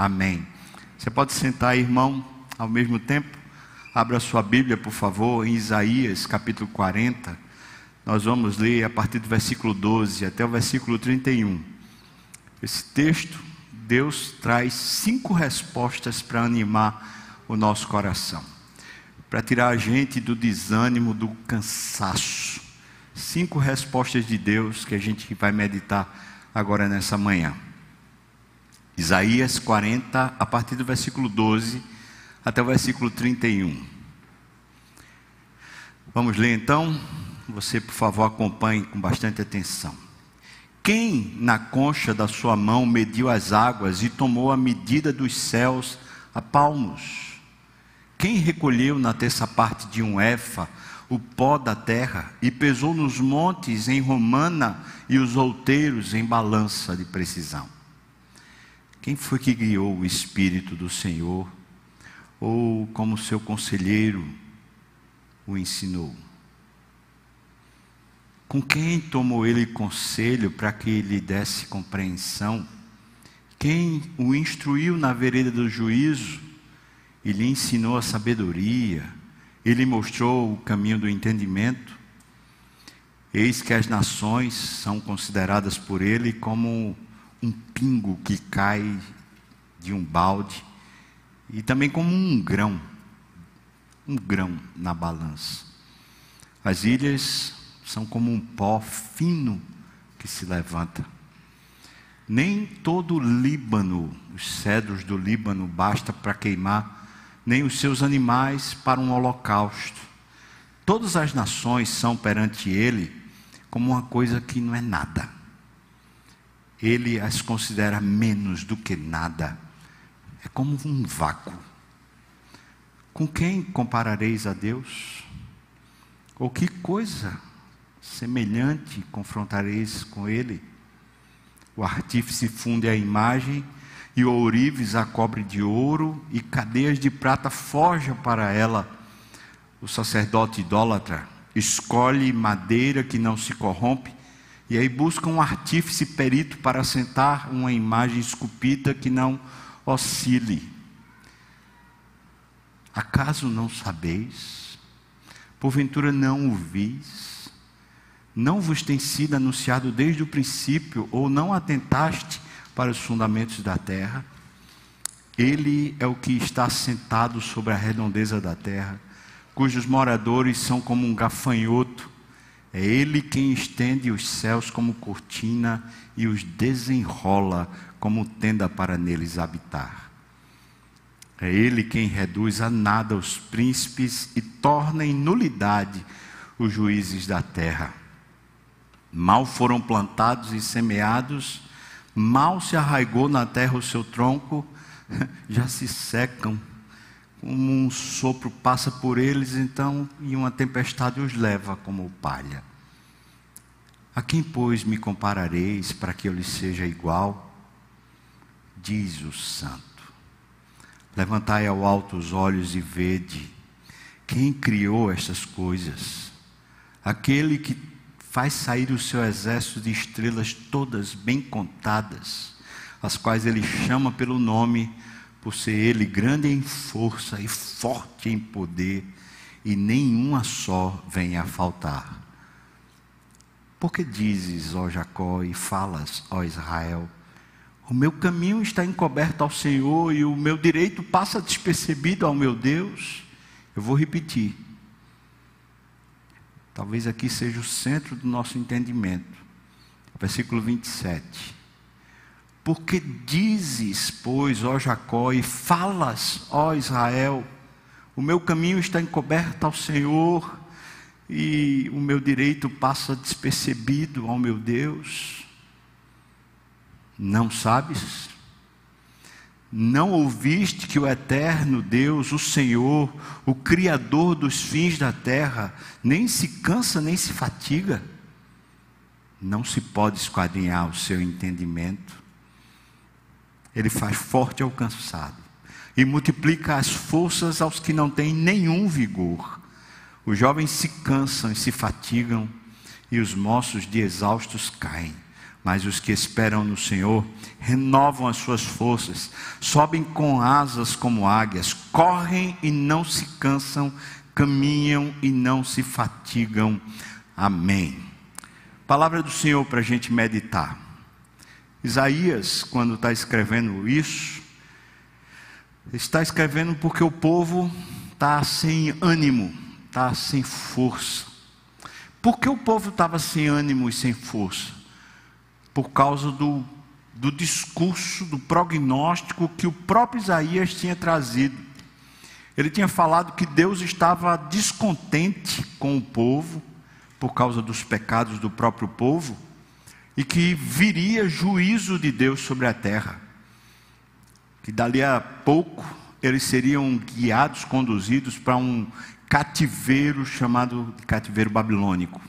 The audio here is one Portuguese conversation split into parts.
Amém. Você pode sentar, irmão, ao mesmo tempo? Abra sua Bíblia, por favor, em Isaías capítulo 40. Nós vamos ler a partir do versículo 12 até o versículo 31. Esse texto, Deus traz cinco respostas para animar o nosso coração, para tirar a gente do desânimo, do cansaço. Cinco respostas de Deus que a gente vai meditar agora nessa manhã. Isaías 40, a partir do versículo 12 até o versículo 31. Vamos ler então? Você, por favor, acompanhe com bastante atenção. Quem na concha da sua mão mediu as águas e tomou a medida dos céus a palmos? Quem recolheu na terça parte de um éfa o pó da terra e pesou nos montes em romana e os outeiros em balança de precisão? Quem foi que guiou o Espírito do Senhor ou como seu conselheiro o ensinou? Com quem tomou ele conselho para que lhe desse compreensão? Quem o instruiu na vereda do juízo e lhe ensinou a sabedoria? Ele mostrou o caminho do entendimento? Eis que as nações são consideradas por ele como um pingo que cai de um balde e também como um grão, um grão na balança. As ilhas são como um pó fino que se levanta. Nem todo o Líbano, os cedros do Líbano, basta para queimar, nem os seus animais para um holocausto. Todas as nações são perante ele como uma coisa que não é nada. Ele as considera menos do que nada é como um vácuo. Com quem comparareis a Deus? Ou que coisa semelhante confrontareis com Ele? O artífice funde a imagem, e o ourives a cobre de ouro, e cadeias de prata forjam para ela. O sacerdote idólatra escolhe madeira que não se corrompe, e aí busca um artífice perito para assentar uma imagem esculpida que não oscile. Acaso não sabeis? Porventura não ouvis? Não vos tem sido anunciado desde o princípio, ou não atentaste para os fundamentos da terra? Ele é o que está sentado sobre a redondeza da terra, cujos moradores são como um gafanhoto. É Ele quem estende os céus como cortina e os desenrola como tenda para neles habitar. É Ele quem reduz a nada os príncipes e torna em nulidade os juízes da terra. Mal foram plantados e semeados, mal se arraigou na terra o seu tronco, já se secam, como um sopro passa por eles, então, e uma tempestade os leva como palha. A quem, pois, me comparareis para que eu lhe seja igual? diz o santo. Levantai ao alto os olhos e vede quem criou estas coisas. Aquele que faz sair o seu exército de estrelas todas bem contadas, as quais ele chama pelo nome, por ser ele grande em força e forte em poder, e nenhuma só vem a faltar. Por que dizes, ó Jacó, e falas, ó Israel? O meu caminho está encoberto ao Senhor e o meu direito passa despercebido ao meu Deus. Eu vou repetir. Talvez aqui seja o centro do nosso entendimento. Versículo 27. Porque dizes, pois, ó Jacó, e falas, ó Israel, o meu caminho está encoberto ao Senhor e o meu direito passa despercebido ao meu Deus. Não sabes? Não ouviste que o eterno Deus, o Senhor, o Criador dos fins da terra, nem se cansa nem se fatiga? Não se pode esquadrinhar o seu entendimento. Ele faz forte ao cansado e multiplica as forças aos que não têm nenhum vigor. Os jovens se cansam e se fatigam, e os moços de exaustos caem. Mas os que esperam no Senhor renovam as suas forças, sobem com asas como águias, correm e não se cansam, caminham e não se fatigam. Amém. Palavra do Senhor para a gente meditar. Isaías, quando está escrevendo isso, está escrevendo porque o povo está sem ânimo, está sem força. Por que o povo estava sem ânimo e sem força? Por causa do, do discurso, do prognóstico que o próprio Isaías tinha trazido. Ele tinha falado que Deus estava descontente com o povo, por causa dos pecados do próprio povo, e que viria juízo de Deus sobre a terra. Que dali a pouco eles seriam guiados, conduzidos para um cativeiro chamado cativeiro babilônico.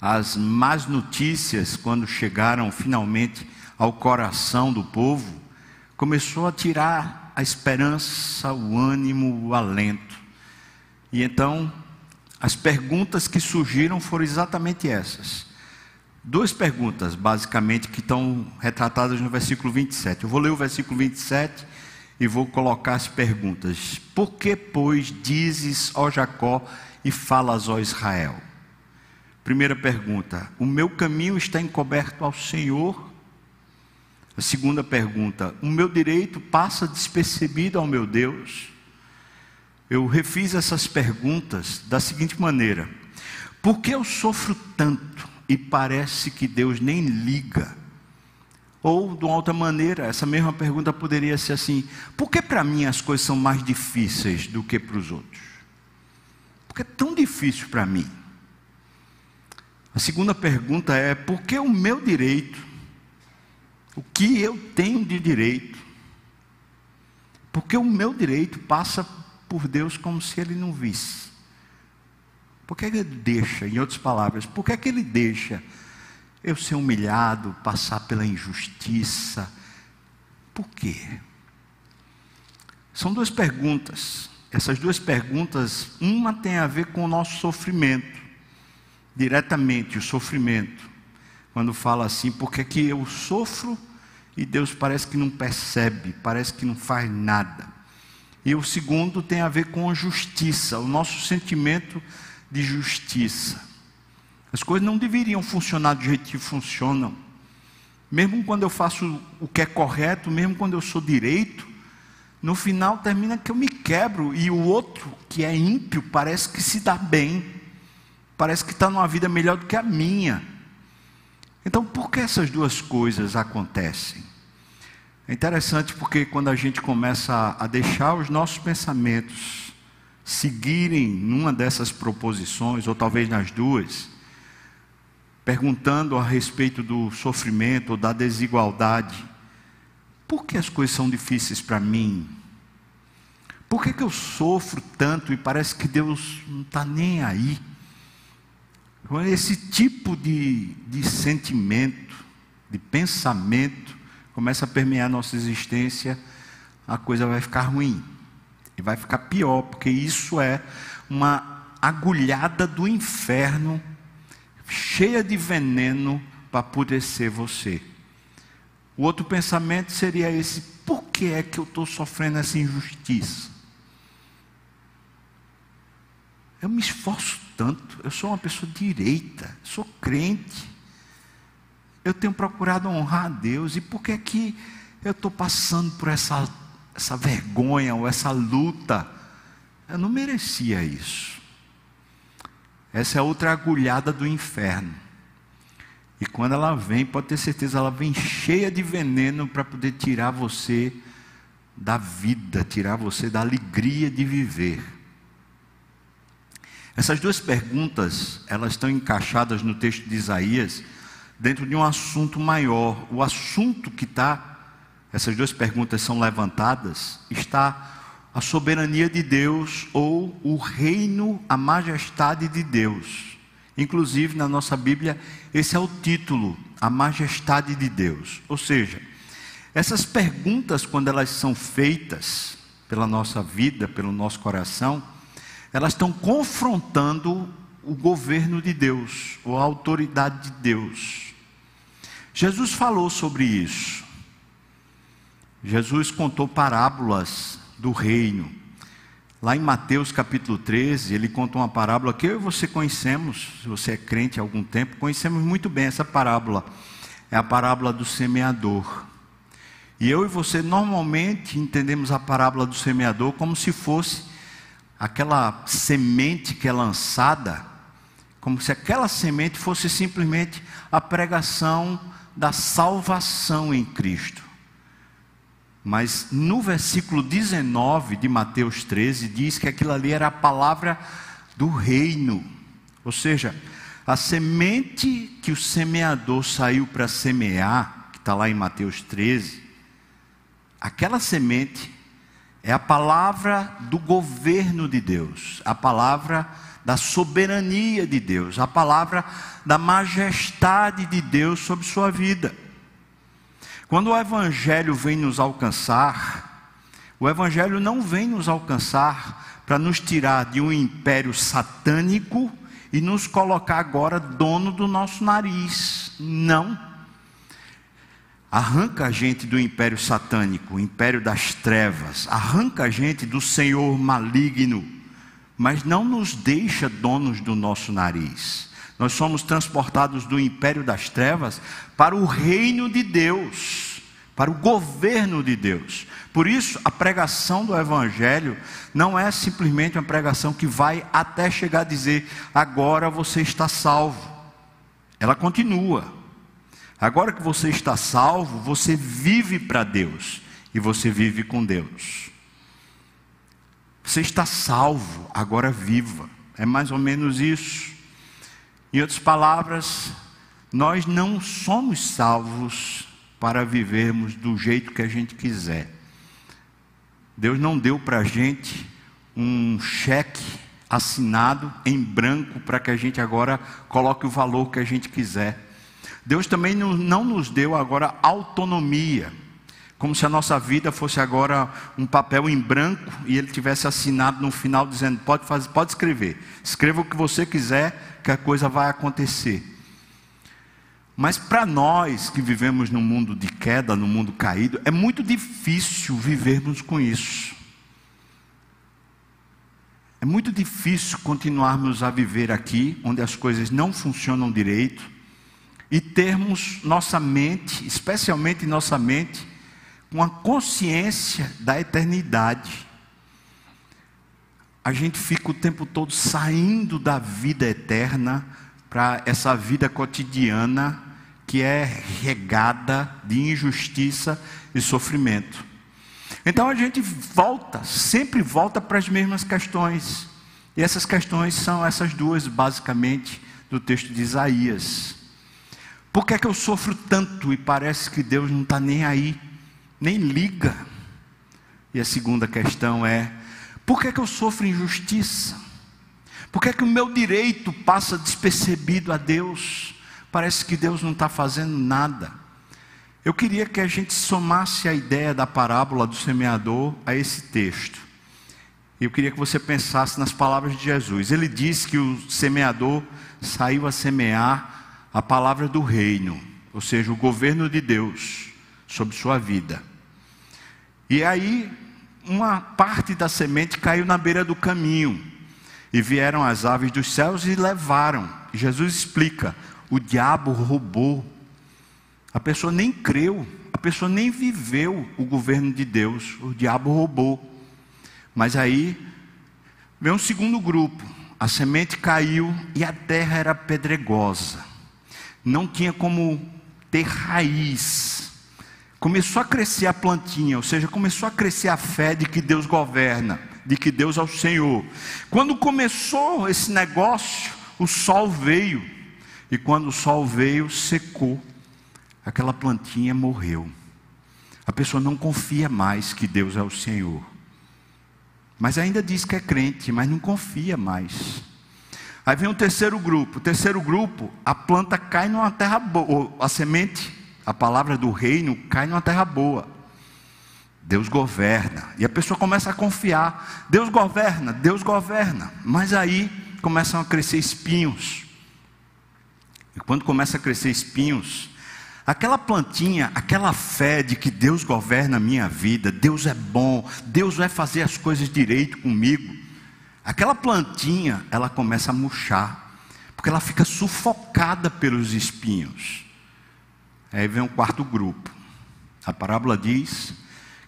As más notícias, quando chegaram finalmente ao coração do povo, começou a tirar a esperança, o ânimo, o alento. E então, as perguntas que surgiram foram exatamente essas. Duas perguntas, basicamente, que estão retratadas no versículo 27. Eu vou ler o versículo 27 e vou colocar as perguntas. Por que, pois, dizes, ó Jacó, e falas, ó Israel? Primeira pergunta: O meu caminho está encoberto ao Senhor? A segunda pergunta: O meu direito passa despercebido ao meu Deus? Eu refiz essas perguntas da seguinte maneira: Por que eu sofro tanto e parece que Deus nem liga? Ou, de uma outra maneira, essa mesma pergunta poderia ser assim: por que para mim as coisas são mais difíceis do que para os outros? Por que é tão difícil para mim? A segunda pergunta é: por que o meu direito, o que eu tenho de direito, porque o meu direito passa por Deus como se ele não visse? Por que ele deixa, em outras palavras, por que, é que ele deixa eu ser humilhado, passar pela injustiça. Por quê? São duas perguntas. Essas duas perguntas, uma tem a ver com o nosso sofrimento, diretamente o sofrimento. Quando fala assim, porque que eu sofro e Deus parece que não percebe, parece que não faz nada. E o segundo tem a ver com a justiça, o nosso sentimento de justiça. As coisas não deveriam funcionar do jeito que funcionam. Mesmo quando eu faço o que é correto, mesmo quando eu sou direito, no final termina que eu me quebro e o outro, que é ímpio, parece que se dá bem, parece que está numa vida melhor do que a minha. Então, por que essas duas coisas acontecem? É interessante porque quando a gente começa a deixar os nossos pensamentos seguirem numa dessas proposições, ou talvez nas duas, perguntando a respeito do sofrimento ou da desigualdade. Por que as coisas são difíceis para mim? Por que, que eu sofro tanto e parece que Deus não está nem aí? Esse tipo de, de sentimento, de pensamento, começa a permear nossa existência, a coisa vai ficar ruim. E vai ficar pior, porque isso é uma agulhada do inferno cheia de veneno para apodrecer você. O outro pensamento seria esse: por que é que eu estou sofrendo essa injustiça? Eu me esforço tanto, eu sou uma pessoa direita, sou crente, eu tenho procurado honrar a Deus, e por que é que eu estou passando por essa, essa vergonha ou essa luta? Eu não merecia isso. Essa é outra agulhada do inferno. E quando ela vem, pode ter certeza, ela vem cheia de veneno para poder tirar você da vida, tirar você da alegria de viver. Essas duas perguntas, elas estão encaixadas no texto de Isaías, dentro de um assunto maior. O assunto que está, essas duas perguntas são levantadas, está a soberania de Deus ou o reino, a majestade de Deus. Inclusive, na nossa Bíblia, esse é o título, a majestade de Deus. Ou seja, essas perguntas, quando elas são feitas pela nossa vida, pelo nosso coração, elas estão confrontando o governo de Deus, ou a autoridade de Deus. Jesus falou sobre isso. Jesus contou parábolas do reino. Lá em Mateus capítulo 13, ele conta uma parábola que eu e você conhecemos, se você é crente há algum tempo, conhecemos muito bem essa parábola. É a parábola do semeador. E eu e você normalmente entendemos a parábola do semeador como se fosse aquela semente que é lançada, como se aquela semente fosse simplesmente a pregação da salvação em Cristo. Mas no versículo 19 de Mateus 13 diz que aquilo ali era a palavra do reino. Ou seja, a semente que o semeador saiu para semear, que está lá em Mateus 13, aquela semente é a palavra do governo de Deus, a palavra da soberania de Deus, a palavra da majestade de Deus sobre sua vida. Quando o Evangelho vem nos alcançar, o Evangelho não vem nos alcançar para nos tirar de um império satânico e nos colocar agora dono do nosso nariz. Não. Arranca a gente do império satânico, o império das trevas, arranca a gente do senhor maligno mas não nos deixa donos do nosso nariz. Nós somos transportados do império das trevas para o reino de Deus, para o governo de Deus. Por isso, a pregação do Evangelho não é simplesmente uma pregação que vai até chegar a dizer, agora você está salvo. Ela continua. Agora que você está salvo, você vive para Deus e você vive com Deus. Você está salvo, agora viva. É mais ou menos isso. Em outras palavras, nós não somos salvos para vivermos do jeito que a gente quiser. Deus não deu para a gente um cheque assinado em branco para que a gente agora coloque o valor que a gente quiser. Deus também não nos deu agora autonomia como se a nossa vida fosse agora um papel em branco e ele tivesse assinado no final dizendo: pode fazer, pode escrever, escreva o que você quiser, que a coisa vai acontecer. Mas para nós que vivemos no mundo de queda, no mundo caído, é muito difícil vivermos com isso. É muito difícil continuarmos a viver aqui, onde as coisas não funcionam direito, e termos nossa mente, especialmente nossa mente, uma consciência da eternidade. A gente fica o tempo todo saindo da vida eterna para essa vida cotidiana que é regada de injustiça e sofrimento. Então a gente volta, sempre volta para as mesmas questões. E essas questões são essas duas, basicamente, do texto de Isaías. Por que é que eu sofro tanto e parece que Deus não está nem aí? Nem liga. E a segunda questão é: por que, é que eu sofro injustiça? Por que, é que o meu direito passa despercebido a Deus? Parece que Deus não está fazendo nada. Eu queria que a gente somasse a ideia da parábola do semeador a esse texto. Eu queria que você pensasse nas palavras de Jesus. Ele diz que o semeador saiu a semear a palavra do reino, ou seja, o governo de Deus sobre sua vida. E aí, uma parte da semente caiu na beira do caminho, e vieram as aves dos céus e levaram. Jesus explica: o diabo roubou. A pessoa nem creu, a pessoa nem viveu o governo de Deus, o diabo roubou. Mas aí vem um segundo grupo. A semente caiu e a terra era pedregosa. Não tinha como ter raiz começou a crescer a plantinha, ou seja, começou a crescer a fé de que Deus governa, de que Deus é o Senhor. Quando começou esse negócio, o sol veio, e quando o sol veio, secou, aquela plantinha morreu. A pessoa não confia mais que Deus é o Senhor. Mas ainda diz que é crente, mas não confia mais. Aí vem o terceiro grupo. O terceiro grupo, a planta cai numa terra boa, a semente a palavra do reino cai numa terra boa. Deus governa. E a pessoa começa a confiar. Deus governa, Deus governa. Mas aí começam a crescer espinhos. E quando começa a crescer espinhos, Aquela plantinha, aquela fé de que Deus governa a minha vida, Deus é bom, Deus vai fazer as coisas direito comigo. Aquela plantinha, ela começa a murchar, porque ela fica sufocada pelos espinhos. Aí vem um quarto grupo. A parábola diz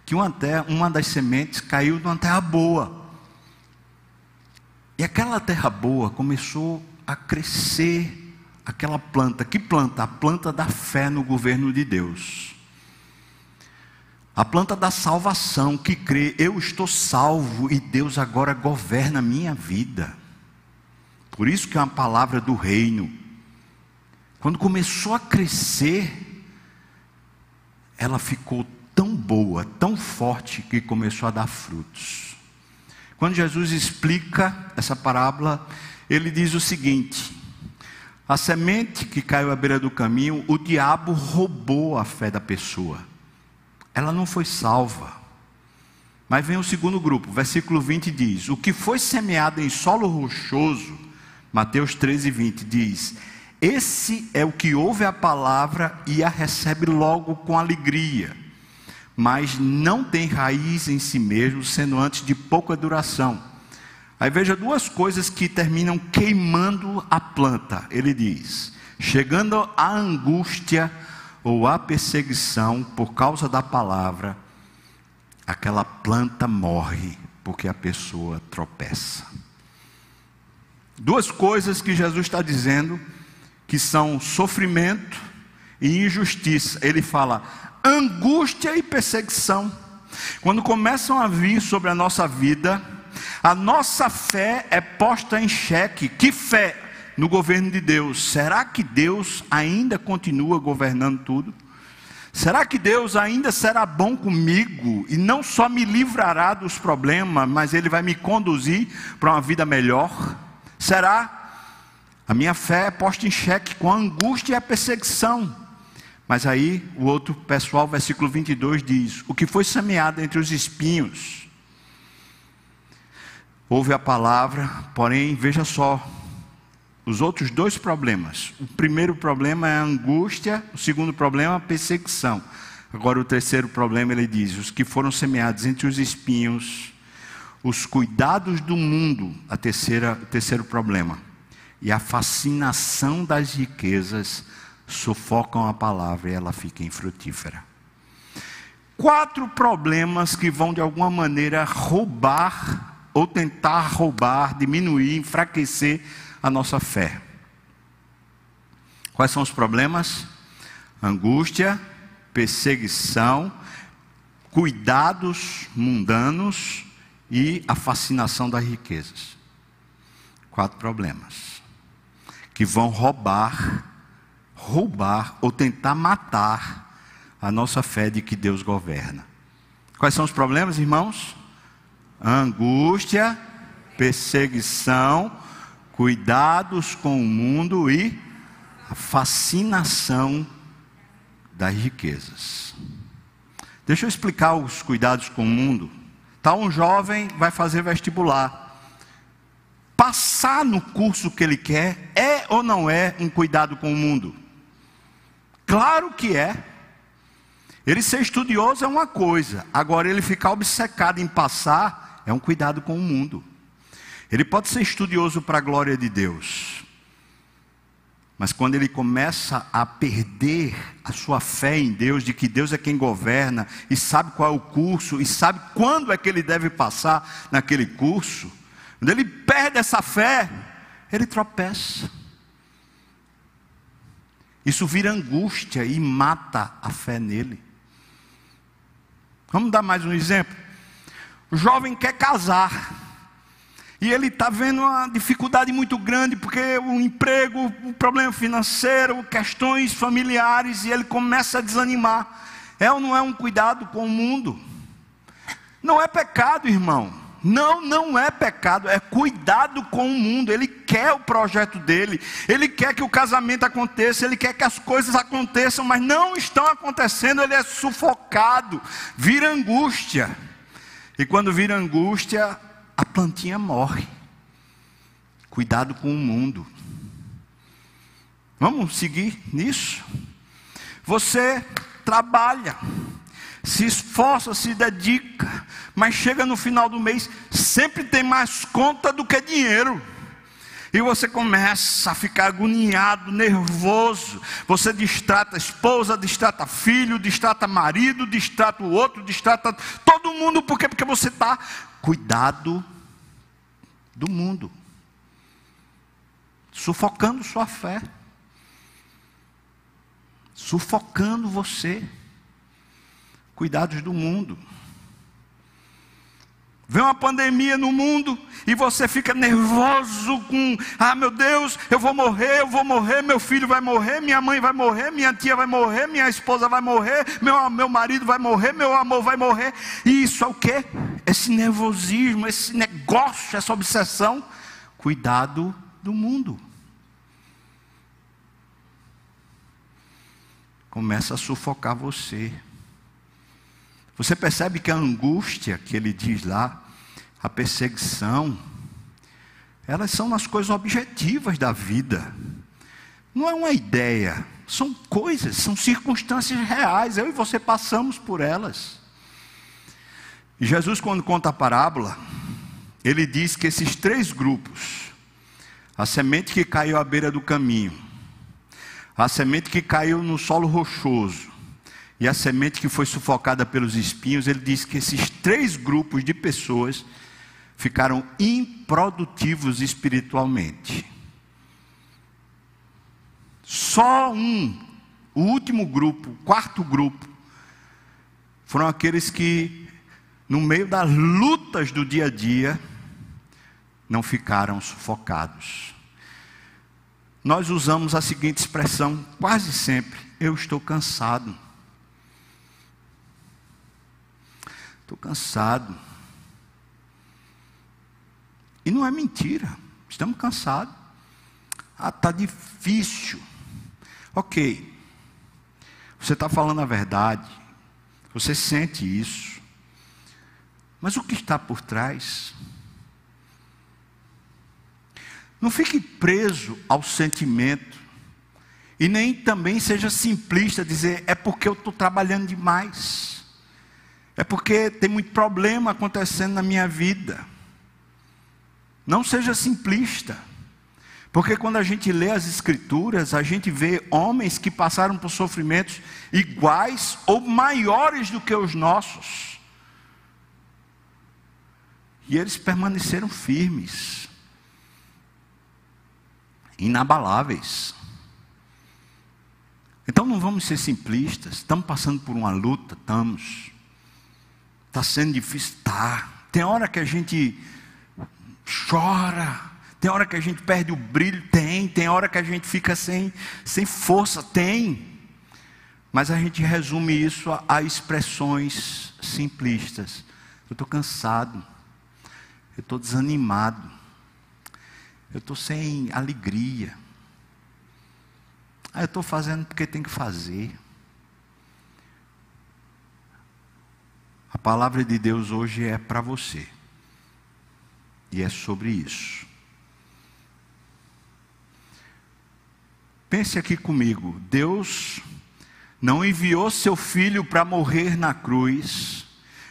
que uma, terra, uma das sementes caiu numa terra boa. E aquela terra boa começou a crescer aquela planta. Que planta? A planta da fé no governo de Deus. A planta da salvação que crê, eu estou salvo e Deus agora governa a minha vida. Por isso que é uma palavra do reino. Quando começou a crescer, ela ficou tão boa, tão forte que começou a dar frutos. Quando Jesus explica essa parábola, ele diz o seguinte: a semente que caiu à beira do caminho, o diabo roubou a fé da pessoa. Ela não foi salva. Mas vem o segundo grupo, versículo 20 diz: O que foi semeado em solo rochoso, Mateus 13, 20 diz: Esse é o que ouve a palavra e a recebe logo com alegria, mas não tem raiz em si mesmo, sendo antes de pouca duração. Aí veja duas coisas que terminam queimando a planta. Ele diz: chegando a angústia ou a perseguição por causa da palavra, aquela planta morre porque a pessoa tropeça. Duas coisas que Jesus está dizendo que são sofrimento e injustiça. Ele fala angústia e perseguição. Quando começam a vir sobre a nossa vida, a nossa fé é posta em xeque. Que fé no governo de Deus? Será que Deus ainda continua governando tudo? Será que Deus ainda será bom comigo e não só me livrará dos problemas, mas Ele vai me conduzir para uma vida melhor? Será? A minha fé é posta em xeque com a angústia e a perseguição. Mas aí o outro pessoal, versículo 22 diz: O que foi semeado entre os espinhos, ouve a palavra, porém, veja só, os outros dois problemas. O primeiro problema é a angústia, o segundo problema é a perseguição. Agora, o terceiro problema, ele diz: os que foram semeados entre os espinhos, os cuidados do mundo, a terceira, o terceiro problema, e a fascinação das riquezas sufocam a palavra e ela fica infrutífera. Quatro problemas que vão de alguma maneira roubar ou tentar roubar, diminuir, enfraquecer a nossa fé. Quais são os problemas? Angústia, perseguição, cuidados mundanos e a fascinação das riquezas. Quatro problemas que vão roubar, roubar ou tentar matar a nossa fé de que Deus governa. Quais são os problemas, irmãos? angústia, perseguição, cuidados com o mundo e a fascinação das riquezas. Deixa eu explicar os cuidados com o mundo. Tá um jovem vai fazer vestibular. Passar no curso que ele quer é ou não é um cuidado com o mundo? Claro que é. Ele ser estudioso é uma coisa, agora ele ficar obcecado em passar é um cuidado com o mundo. Ele pode ser estudioso para a glória de Deus, mas quando ele começa a perder a sua fé em Deus, de que Deus é quem governa, e sabe qual é o curso, e sabe quando é que ele deve passar naquele curso, quando ele perde essa fé, ele tropeça. Isso vira angústia e mata a fé nele. Vamos dar mais um exemplo? O jovem quer casar. E ele está vendo uma dificuldade muito grande, porque o emprego, o problema financeiro, questões familiares, e ele começa a desanimar. É ou não é um cuidado com o mundo? Não é pecado, irmão. Não, não é pecado, é cuidado com o mundo. Ele quer o projeto dele, ele quer que o casamento aconteça, ele quer que as coisas aconteçam, mas não estão acontecendo, ele é sufocado, vira angústia. E quando vira angústia, a plantinha morre. Cuidado com o mundo. Vamos seguir nisso? Você trabalha, se esforça, se dedica, mas chega no final do mês, sempre tem mais conta do que dinheiro. E você começa a ficar agoniado, nervoso. Você distrata a esposa, distrata filho, distrata marido, distrata o outro, distrata todo mundo. Por quê? Porque você está cuidado do mundo, sufocando sua fé, sufocando você. Cuidados do mundo. Vem uma pandemia no mundo e você fica nervoso com, ah meu Deus, eu vou morrer, eu vou morrer, meu filho vai morrer, minha mãe vai morrer, minha tia vai morrer, minha esposa vai morrer, meu, meu marido vai morrer, meu amor vai morrer. E isso é o que? Esse nervosismo, esse negócio, essa obsessão. Cuidado do mundo. Começa a sufocar você. Você percebe que a angústia que ele diz lá, a perseguição, elas são nas coisas objetivas da vida. Não é uma ideia, são coisas, são circunstâncias reais. Eu e você passamos por elas. E Jesus, quando conta a parábola, ele diz que esses três grupos, a semente que caiu à beira do caminho, a semente que caiu no solo rochoso e a semente que foi sufocada pelos espinhos, ele diz que esses três grupos de pessoas ficaram improdutivos espiritualmente. Só um, o último grupo, o quarto grupo, foram aqueles que, no meio das lutas do dia a dia, não ficaram sufocados. Nós usamos a seguinte expressão quase sempre: eu estou cansado. Estou cansado. E não é mentira. Estamos cansados. Ah, está difícil. Ok. Você está falando a verdade. Você sente isso. Mas o que está por trás? Não fique preso ao sentimento. E nem também seja simplista dizer, é porque eu estou trabalhando demais. É porque tem muito problema acontecendo na minha vida. Não seja simplista. Porque quando a gente lê as Escrituras, a gente vê homens que passaram por sofrimentos iguais ou maiores do que os nossos. E eles permaneceram firmes, inabaláveis. Então não vamos ser simplistas, estamos passando por uma luta, estamos. Está sendo difícil? Tá. Tem hora que a gente chora. Tem hora que a gente perde o brilho? Tem. Tem hora que a gente fica sem, sem força? Tem. Mas a gente resume isso a, a expressões simplistas. Eu estou cansado. Eu estou desanimado. Eu estou sem alegria. Ah, eu estou fazendo porque tem que fazer. A palavra de Deus hoje é para você. E é sobre isso. Pense aqui comigo. Deus não enviou seu filho para morrer na cruz,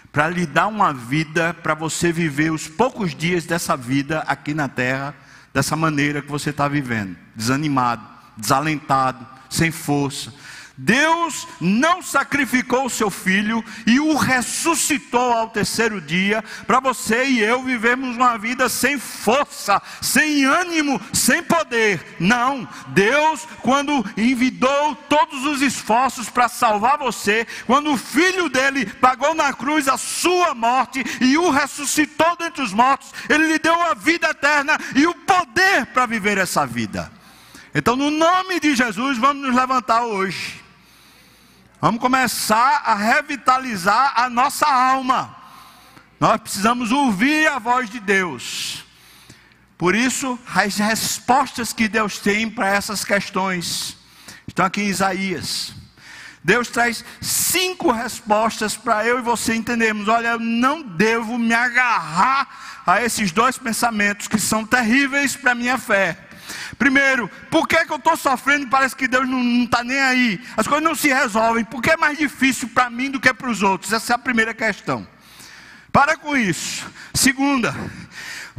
para lhe dar uma vida, para você viver os poucos dias dessa vida aqui na terra, dessa maneira que você está vivendo, desanimado, desalentado, sem força, Deus não sacrificou o seu filho e o ressuscitou ao terceiro dia para você e eu vivermos uma vida sem força, sem ânimo, sem poder. Não, Deus, quando envidou todos os esforços para salvar você, quando o filho dele pagou na cruz a sua morte e o ressuscitou dentre os mortos, ele lhe deu a vida eterna e o poder para viver essa vida. Então, no nome de Jesus, vamos nos levantar hoje Vamos começar a revitalizar a nossa alma. Nós precisamos ouvir a voz de Deus. Por isso, as respostas que Deus tem para essas questões estão aqui em Isaías. Deus traz cinco respostas para eu e você entendermos. Olha, eu não devo me agarrar a esses dois pensamentos que são terríveis para a minha fé. Primeiro, por que, que eu estou sofrendo e parece que Deus não está nem aí? As coisas não se resolvem. Por que é mais difícil para mim do que para os outros? Essa é a primeira questão. Para com isso. Segunda,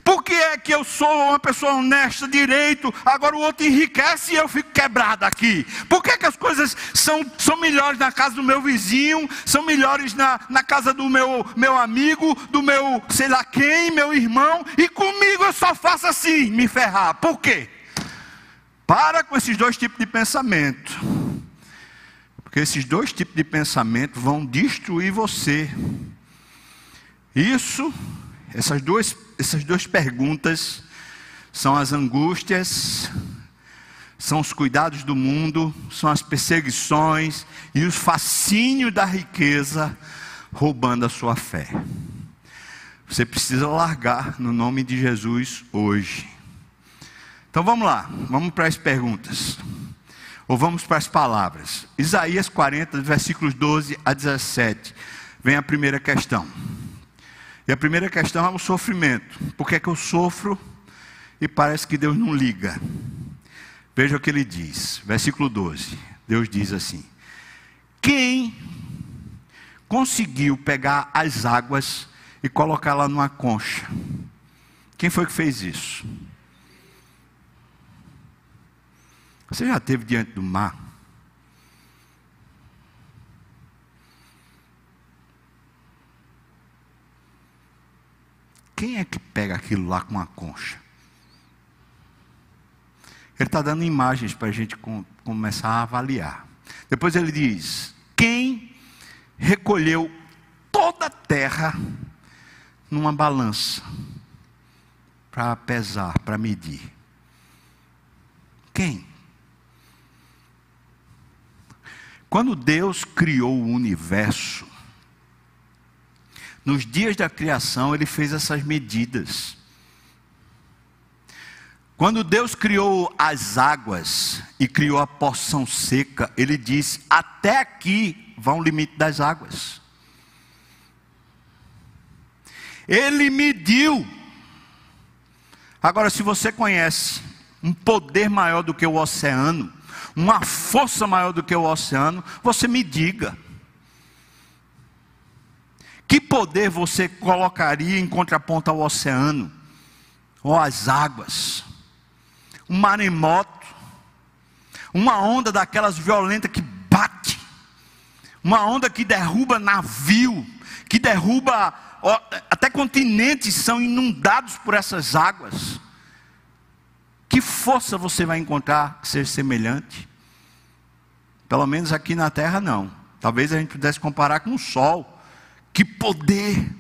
por que é que eu sou uma pessoa honesta, direito, agora o outro enriquece e eu fico quebrado aqui? Por que, é que as coisas são, são melhores na casa do meu vizinho, são melhores na, na casa do meu, meu amigo, do meu sei lá quem, meu irmão, e comigo eu só faço assim, me ferrar? Por quê? Para com esses dois tipos de pensamento. Porque esses dois tipos de pensamento vão destruir você. Isso, essas duas essas duas perguntas são as angústias, são os cuidados do mundo, são as perseguições e os fascínios da riqueza roubando a sua fé. Você precisa largar no nome de Jesus hoje. Então vamos lá, vamos para as perguntas. Ou vamos para as palavras. Isaías 40, versículos 12 a 17. Vem a primeira questão. E a primeira questão é o sofrimento. Por que, é que eu sofro e parece que Deus não liga? Veja o que ele diz, versículo 12. Deus diz assim: Quem conseguiu pegar as águas e colocá-la numa concha? Quem foi que fez isso? Você já esteve diante do mar? Quem é que pega aquilo lá com uma concha? Ele está dando imagens para a gente com, começar a avaliar. Depois ele diz: Quem recolheu toda a terra numa balança para pesar, para medir? Quem? Quando Deus criou o universo, nos dias da criação, ele fez essas medidas. Quando Deus criou as águas e criou a porção seca, ele disse: Até aqui vão o limite das águas. Ele mediu. Agora, se você conhece um poder maior do que o oceano, uma força maior do que o oceano, você me diga. Que poder você colocaria em contraponto ao oceano, ou às águas? Um maremoto, uma onda daquelas violentas que bate, uma onda que derruba navio, que derruba até continentes são inundados por essas águas. Que força você vai encontrar que seja semelhante? Pelo menos aqui na Terra não. Talvez a gente pudesse comparar com o Sol. Que poder!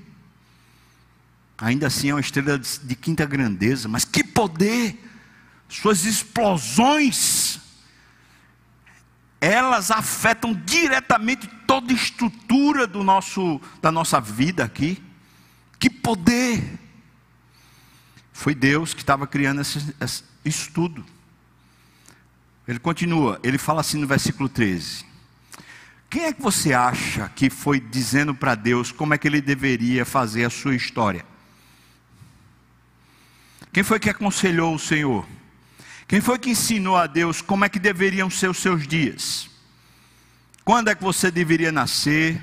Ainda assim é uma estrela de quinta grandeza, mas que poder! Suas explosões, elas afetam diretamente toda a estrutura do nosso, da nossa vida aqui. Que poder! Foi Deus que estava criando esse, esse, isso tudo. Ele continua, ele fala assim no versículo 13: quem é que você acha que foi dizendo para Deus como é que ele deveria fazer a sua história? Quem foi que aconselhou o Senhor? Quem foi que ensinou a Deus como é que deveriam ser os seus dias? Quando é que você deveria nascer?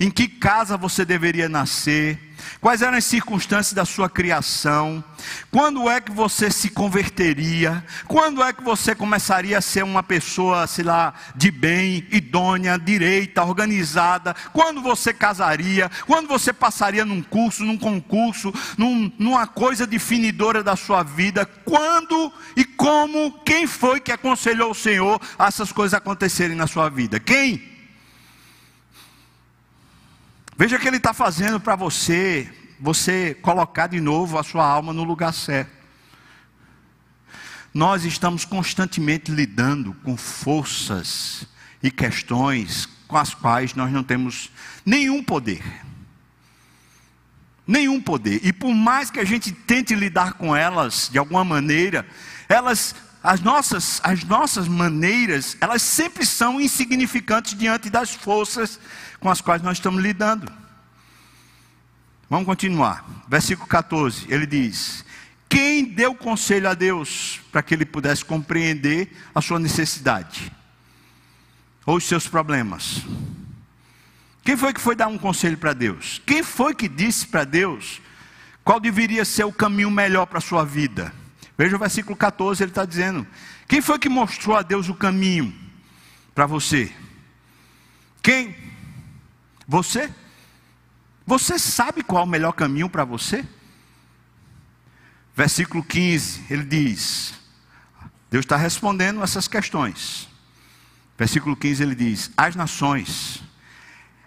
Em que casa você deveria nascer? Quais eram as circunstâncias da sua criação? Quando é que você se converteria? Quando é que você começaria a ser uma pessoa, sei lá, de bem, idônea, direita, organizada? Quando você casaria? Quando você passaria num curso, num concurso, num, numa coisa definidora da sua vida? Quando e como? Quem foi que aconselhou o Senhor a essas coisas acontecerem na sua vida? Quem? Veja o que ele está fazendo para você, você colocar de novo a sua alma no lugar certo. Nós estamos constantemente lidando com forças e questões com as quais nós não temos nenhum poder. Nenhum poder. E por mais que a gente tente lidar com elas de alguma maneira, elas as nossas, as nossas maneiras, elas sempre são insignificantes diante das forças com as quais nós estamos lidando. Vamos continuar. Versículo 14, ele diz: Quem deu conselho a Deus para que ele pudesse compreender a sua necessidade ou os seus problemas? Quem foi que foi dar um conselho para Deus? Quem foi que disse para Deus qual deveria ser o caminho melhor para a sua vida? Veja o versículo 14, ele está dizendo: Quem foi que mostrou a Deus o caminho para você? Quem? Você? Você sabe qual é o melhor caminho para você? Versículo 15, ele diz: Deus está respondendo essas questões. Versículo 15 ele diz: As nações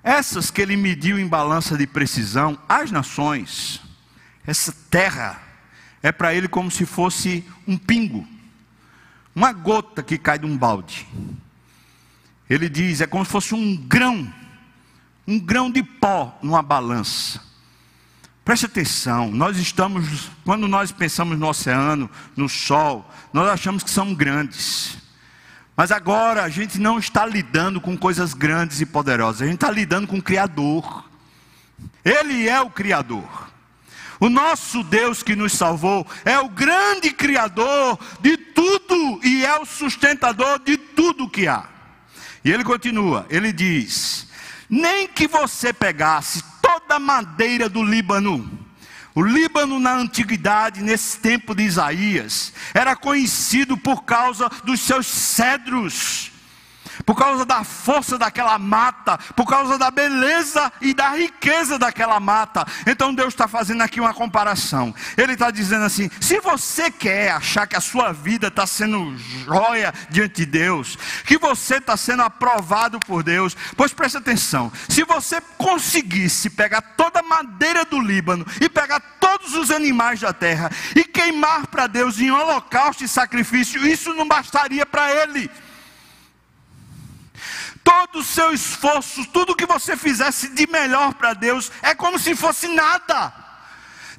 essas que ele mediu em balança de precisão, as nações, essa terra, é para ele como se fosse um pingo, uma gota que cai de um balde. Ele diz, é como se fosse um grão, um grão de pó numa balança. Preste atenção, nós estamos, quando nós pensamos no oceano, no sol, nós achamos que são grandes. Mas agora a gente não está lidando com coisas grandes e poderosas, a gente está lidando com o Criador. Ele é o Criador. O nosso Deus que nos salvou é o grande Criador de tudo e é o sustentador de tudo que há. E ele continua, ele diz: Nem que você pegasse toda a madeira do Líbano, o Líbano, na antiguidade, nesse tempo de Isaías, era conhecido por causa dos seus cedros por causa da força daquela mata, por causa da beleza e da riqueza daquela mata. Então Deus está fazendo aqui uma comparação. Ele está dizendo assim: se você quer achar que a sua vida está sendo joia diante de Deus, que você está sendo aprovado por Deus, pois preste atenção: se você conseguisse pegar toda a madeira do Líbano e pegar todos os animais da terra e queimar para Deus em holocausto e sacrifício, isso não bastaria para Ele todo o seu esforço, tudo que você fizesse de melhor para Deus, é como se fosse nada.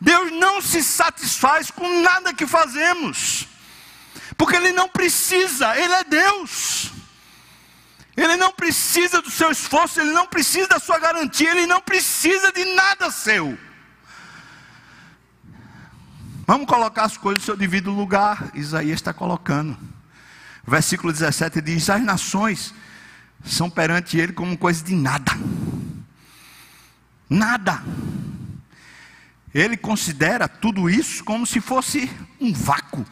Deus não se satisfaz com nada que fazemos, porque Ele não precisa, Ele é Deus. Ele não precisa do seu esforço, Ele não precisa da sua garantia, Ele não precisa de nada seu. Vamos colocar as coisas no seu devido lugar. Isaías está colocando. Versículo 17 diz: As nações são perante ele como coisa de nada. Nada. Ele considera tudo isso como se fosse um vácuo.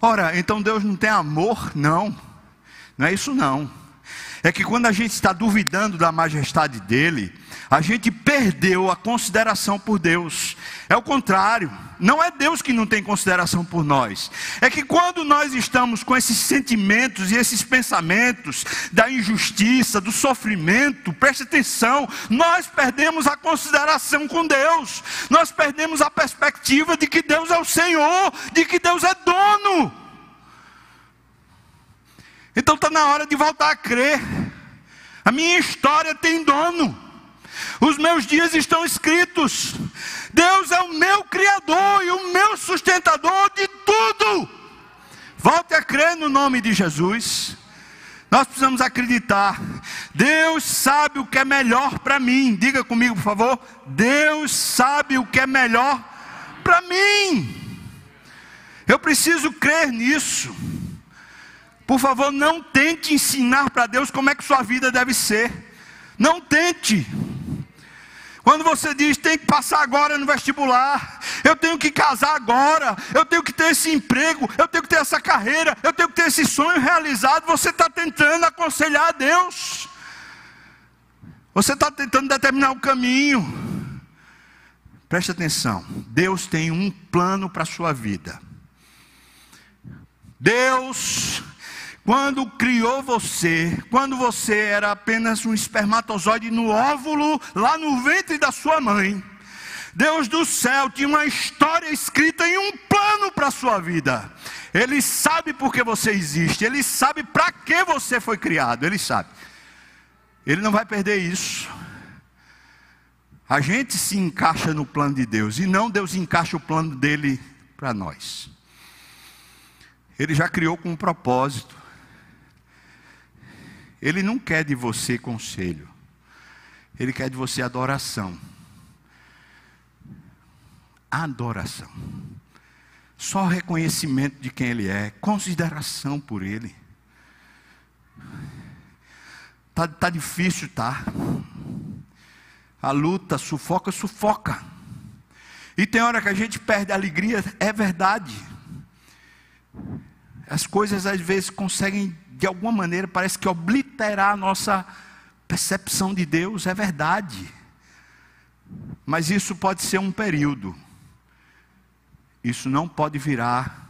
Ora, então Deus não tem amor? Não. Não é isso não. É que quando a gente está duvidando da majestade dele, a gente perdeu a consideração por Deus. É o contrário. Não é Deus que não tem consideração por nós. É que quando nós estamos com esses sentimentos e esses pensamentos da injustiça, do sofrimento, preste atenção, nós perdemos a consideração com Deus. Nós perdemos a perspectiva de que Deus é o Senhor, de que Deus é dono. Então está na hora de voltar a crer. A minha história tem dono. Os meus dias estão escritos. Deus é o meu Criador e o meu sustentador de tudo. Volte a crer no nome de Jesus. Nós precisamos acreditar. Deus sabe o que é melhor para mim. Diga comigo, por favor. Deus sabe o que é melhor para mim. Eu preciso crer nisso. Por favor, não tente ensinar para Deus como é que sua vida deve ser. Não tente. Quando você diz tem que passar agora no vestibular, eu tenho que casar agora, eu tenho que ter esse emprego, eu tenho que ter essa carreira, eu tenho que ter esse sonho realizado, você está tentando aconselhar a Deus, você está tentando determinar o caminho. Preste atenção, Deus tem um plano para a sua vida. Deus quando criou você, quando você era apenas um espermatozoide no óvulo, lá no ventre da sua mãe, Deus do céu tinha uma história escrita em um plano para a sua vida. Ele sabe por que você existe, ele sabe para que você foi criado, ele sabe. Ele não vai perder isso. A gente se encaixa no plano de Deus e não Deus encaixa o plano dele para nós. Ele já criou com um propósito. Ele não quer de você conselho, ele quer de você adoração. adoração. Só reconhecimento de quem Ele é, consideração por Ele. Tá, tá difícil, tá? A luta sufoca, sufoca. E tem hora que a gente perde a alegria, é verdade. As coisas às vezes conseguem, de alguma maneira, parece que obliterar a nossa percepção de Deus, é verdade. Mas isso pode ser um período. Isso não pode virar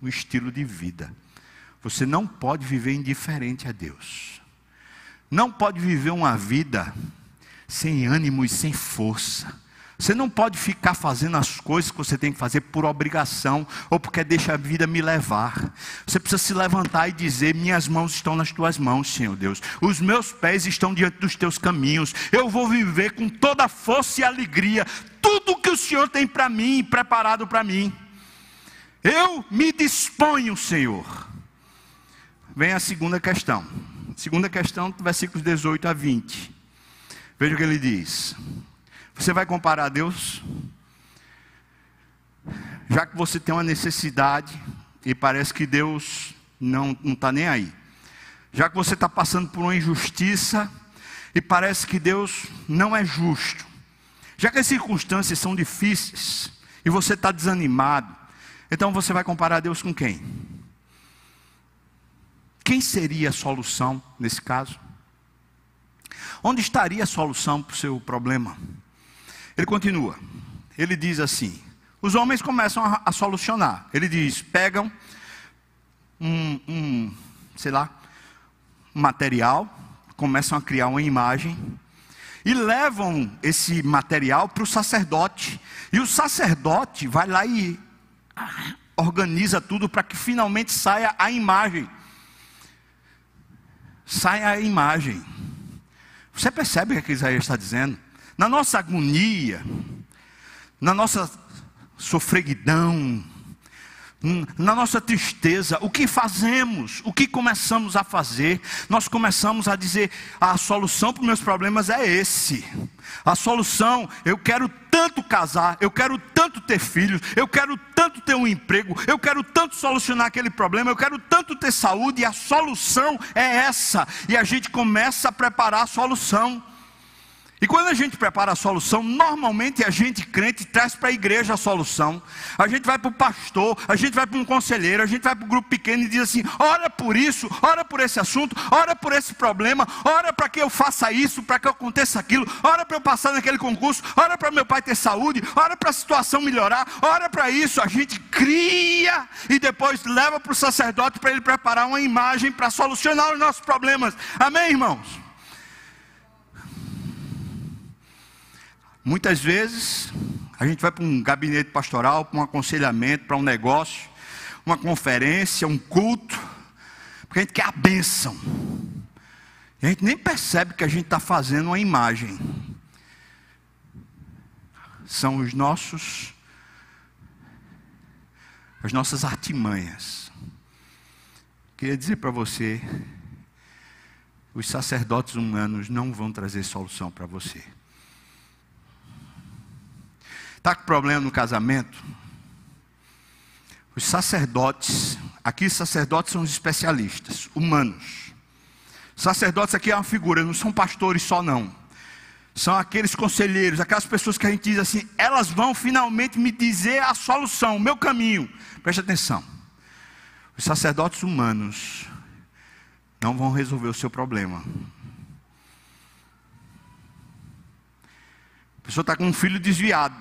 um estilo de vida. Você não pode viver indiferente a Deus. Não pode viver uma vida sem ânimo e sem força. Você não pode ficar fazendo as coisas que você tem que fazer por obrigação ou porque deixa a vida me levar. Você precisa se levantar e dizer: Minhas mãos estão nas tuas mãos, Senhor Deus. Os meus pés estão diante dos teus caminhos. Eu vou viver com toda a força e alegria tudo que o Senhor tem para mim, preparado para mim. Eu me disponho, Senhor. Vem a segunda questão. Segunda questão, versículos 18 a 20. Veja o que ele diz. Você vai comparar a Deus? Já que você tem uma necessidade e parece que Deus não está nem aí. Já que você está passando por uma injustiça e parece que Deus não é justo. Já que as circunstâncias são difíceis e você está desanimado, então você vai comparar Deus com quem? Quem seria a solução nesse caso? Onde estaria a solução para o seu problema? Ele continua. Ele diz assim: os homens começam a, a solucionar. Ele diz: pegam um, um, sei lá, material, começam a criar uma imagem e levam esse material para o sacerdote. E o sacerdote vai lá e organiza tudo para que finalmente saia a imagem. Saia a imagem. Você percebe o que Isaías está dizendo? Na nossa agonia, na nossa sofreguidão, na nossa tristeza, o que fazemos, o que começamos a fazer? Nós começamos a dizer: a solução para os meus problemas é esse. A solução, eu quero tanto casar, eu quero tanto ter filhos, eu quero tanto ter um emprego, eu quero tanto solucionar aquele problema, eu quero tanto ter saúde, e a solução é essa. E a gente começa a preparar a solução. E quando a gente prepara a solução, normalmente a gente crente traz para a igreja a solução. A gente vai para o pastor, a gente vai para um conselheiro, a gente vai para um grupo pequeno e diz assim: ora por isso, ora por esse assunto, ora por esse problema, ora para que eu faça isso, para que aconteça aquilo, ora para eu passar naquele concurso, ora para meu pai ter saúde, ora para a situação melhorar, ora para isso. A gente cria e depois leva para o sacerdote para ele preparar uma imagem para solucionar os nossos problemas. Amém, irmãos? Muitas vezes, a gente vai para um gabinete pastoral, para um aconselhamento, para um negócio, uma conferência, um culto, porque a gente quer a bênção. E a gente nem percebe que a gente está fazendo uma imagem. São os nossos, as nossas artimanhas. Queria dizer para você, os sacerdotes humanos não vão trazer solução para você. Está com problema no casamento? Os sacerdotes, aqui sacerdotes são os especialistas, humanos. Sacerdotes aqui é uma figura, não são pastores só não. São aqueles conselheiros, aquelas pessoas que a gente diz assim, elas vão finalmente me dizer a solução, o meu caminho. Preste atenção. Os sacerdotes humanos não vão resolver o seu problema. A pessoa está com um filho desviado.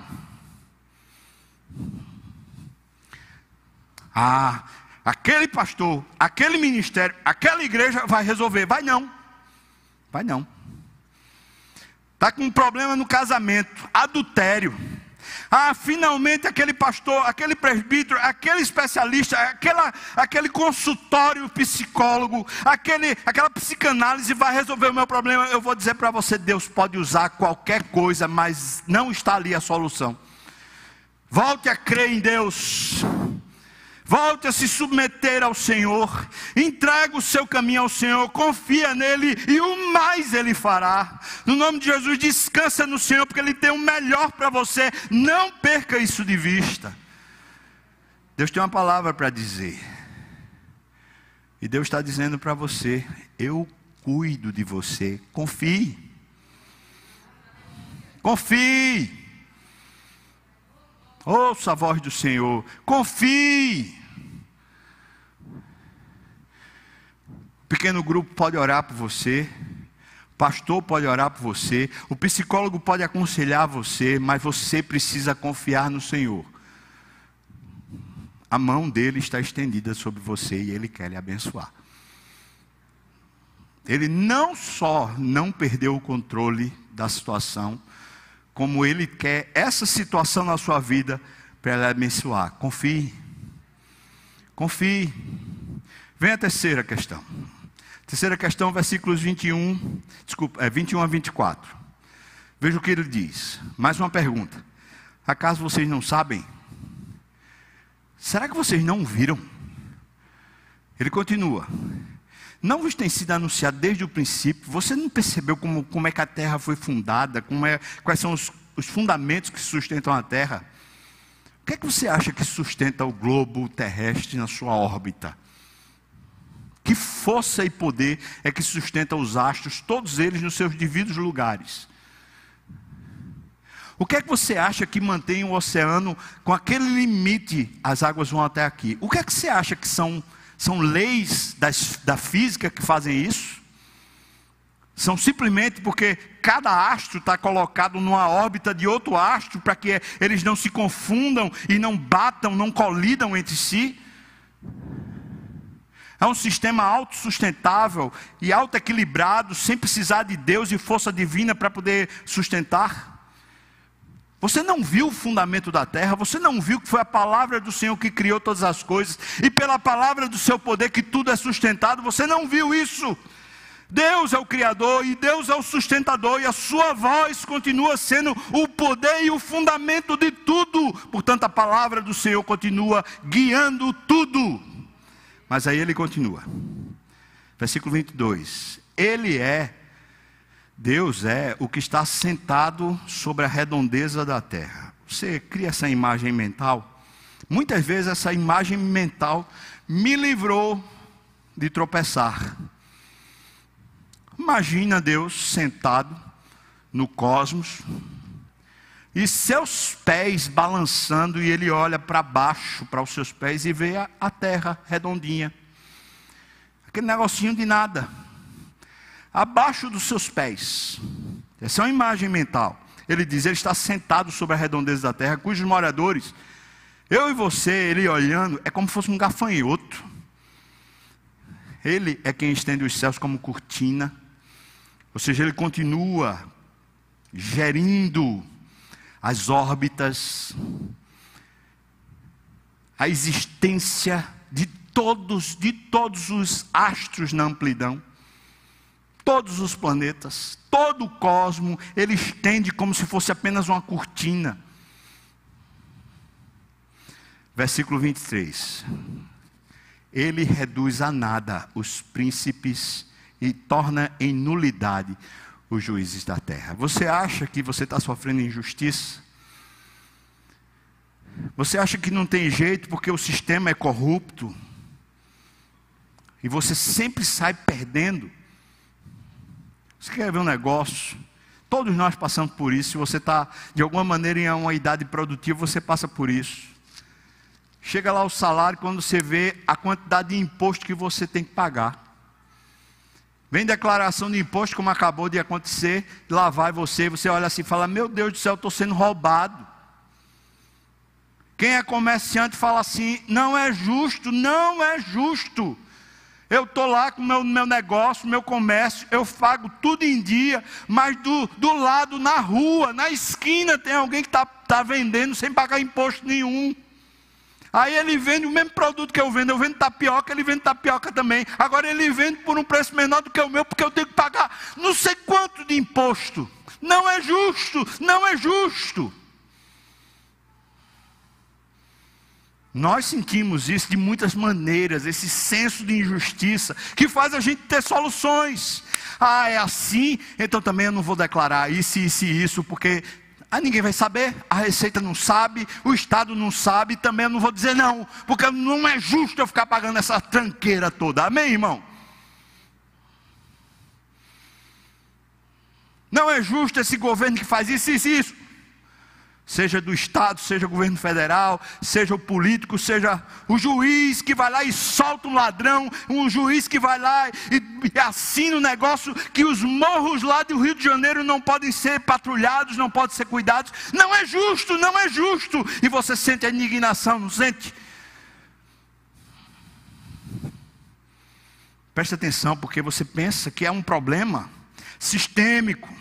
Ah, aquele pastor, aquele ministério, aquela igreja vai resolver. Vai não. Vai não. Está com um problema no casamento, adultério. Ah, finalmente aquele pastor, aquele presbítero, aquele especialista, aquela, aquele consultório psicólogo, aquele, aquela psicanálise vai resolver o meu problema. Eu vou dizer para você: Deus pode usar qualquer coisa, mas não está ali a solução. Volte a crer em Deus. Volte a se submeter ao Senhor, entrega o seu caminho ao Senhor, confia nele e o mais ele fará. No nome de Jesus, descansa no Senhor, porque ele tem o melhor para você. Não perca isso de vista. Deus tem uma palavra para dizer. E Deus está dizendo para você: Eu cuido de você. Confie. Confie. Ouça a voz do Senhor. Confie. Pequeno grupo pode orar por você. Pastor pode orar por você. O psicólogo pode aconselhar você. Mas você precisa confiar no Senhor. A mão dele está estendida sobre você e ele quer lhe abençoar. Ele não só não perdeu o controle da situação, como Ele quer essa situação na sua vida para lhe abençoar. Confie. Confie. Vem a terceira questão. Terceira questão, versículos 21, desculpa, é 21 a 24. Veja o que ele diz. Mais uma pergunta. Acaso vocês não sabem? Será que vocês não viram? Ele continua. Não vos tem sido anunciado desde o princípio? Você não percebeu como, como é que a terra foi fundada? Como é, quais são os, os fundamentos que sustentam a terra? O que é que você acha que sustenta o globo terrestre na sua órbita? Que força e poder é que sustenta os astros, todos eles nos seus devidos lugares? O que é que você acha que mantém o oceano com aquele limite, as águas vão até aqui? O que é que você acha que são são leis das, da física que fazem isso. São simplesmente porque cada astro está colocado numa órbita de outro astro para que eles não se confundam e não batam, não colidam entre si. É um sistema autossustentável e autoequilibrado, sem precisar de Deus e força divina para poder sustentar. Você não viu o fundamento da terra, você não viu que foi a palavra do Senhor que criou todas as coisas, e pela palavra do seu poder que tudo é sustentado, você não viu isso. Deus é o Criador e Deus é o sustentador, e a sua voz continua sendo o poder e o fundamento de tudo. Portanto, a palavra do Senhor continua guiando tudo. Mas aí ele continua, versículo 22: Ele é Deus é o que está sentado sobre a redondeza da terra. Você cria essa imagem mental? Muitas vezes essa imagem mental me livrou de tropeçar. Imagina Deus sentado no cosmos e seus pés balançando, e ele olha para baixo, para os seus pés, e vê a, a terra redondinha. Aquele negocinho de nada abaixo dos seus pés. Essa é uma imagem mental. Ele diz: Ele está sentado sobre a redondeza da terra, cujos moradores, eu e você, ele olhando, é como se fosse um gafanhoto. Ele é quem estende os céus como cortina. Ou seja, ele continua gerindo as órbitas, a existência de todos, de todos os astros na amplidão todos os planetas, todo o cosmo, ele estende como se fosse apenas uma cortina. Versículo 23. Ele reduz a nada os príncipes e torna em nulidade os juízes da terra. Você acha que você está sofrendo injustiça? Você acha que não tem jeito porque o sistema é corrupto? E você sempre sai perdendo? Você quer ver um negócio? Todos nós passamos por isso. Se você está, de alguma maneira, em uma idade produtiva, você passa por isso. Chega lá o salário, quando você vê a quantidade de imposto que você tem que pagar. Vem declaração de imposto, como acabou de acontecer, lá vai você, você olha assim e fala: Meu Deus do céu, estou sendo roubado. Quem é comerciante fala assim: Não é justo, não é justo. Eu estou lá com o meu, meu negócio, meu comércio, eu pago tudo em dia, mas do, do lado, na rua, na esquina, tem alguém que está tá vendendo sem pagar imposto nenhum. Aí ele vende o mesmo produto que eu vendo, eu vendo tapioca, ele vende tapioca também. Agora ele vende por um preço menor do que o meu, porque eu tenho que pagar não sei quanto de imposto. Não é justo, não é justo. Nós sentimos isso de muitas maneiras, esse senso de injustiça, que faz a gente ter soluções. Ah, é assim, então também eu não vou declarar isso, isso e isso, porque ah, ninguém vai saber, a Receita não sabe, o Estado não sabe, também eu não vou dizer não, porque não é justo eu ficar pagando essa tranqueira toda. Amém, irmão? Não é justo esse governo que faz isso, isso, isso seja do Estado, seja governo federal, seja o político, seja o juiz que vai lá e solta um ladrão, um juiz que vai lá e, e assina um negócio que os morros lá do Rio de Janeiro não podem ser patrulhados, não podem ser cuidados. Não é justo, não é justo. E você sente a indignação, não sente? Preste atenção, porque você pensa que é um problema sistêmico,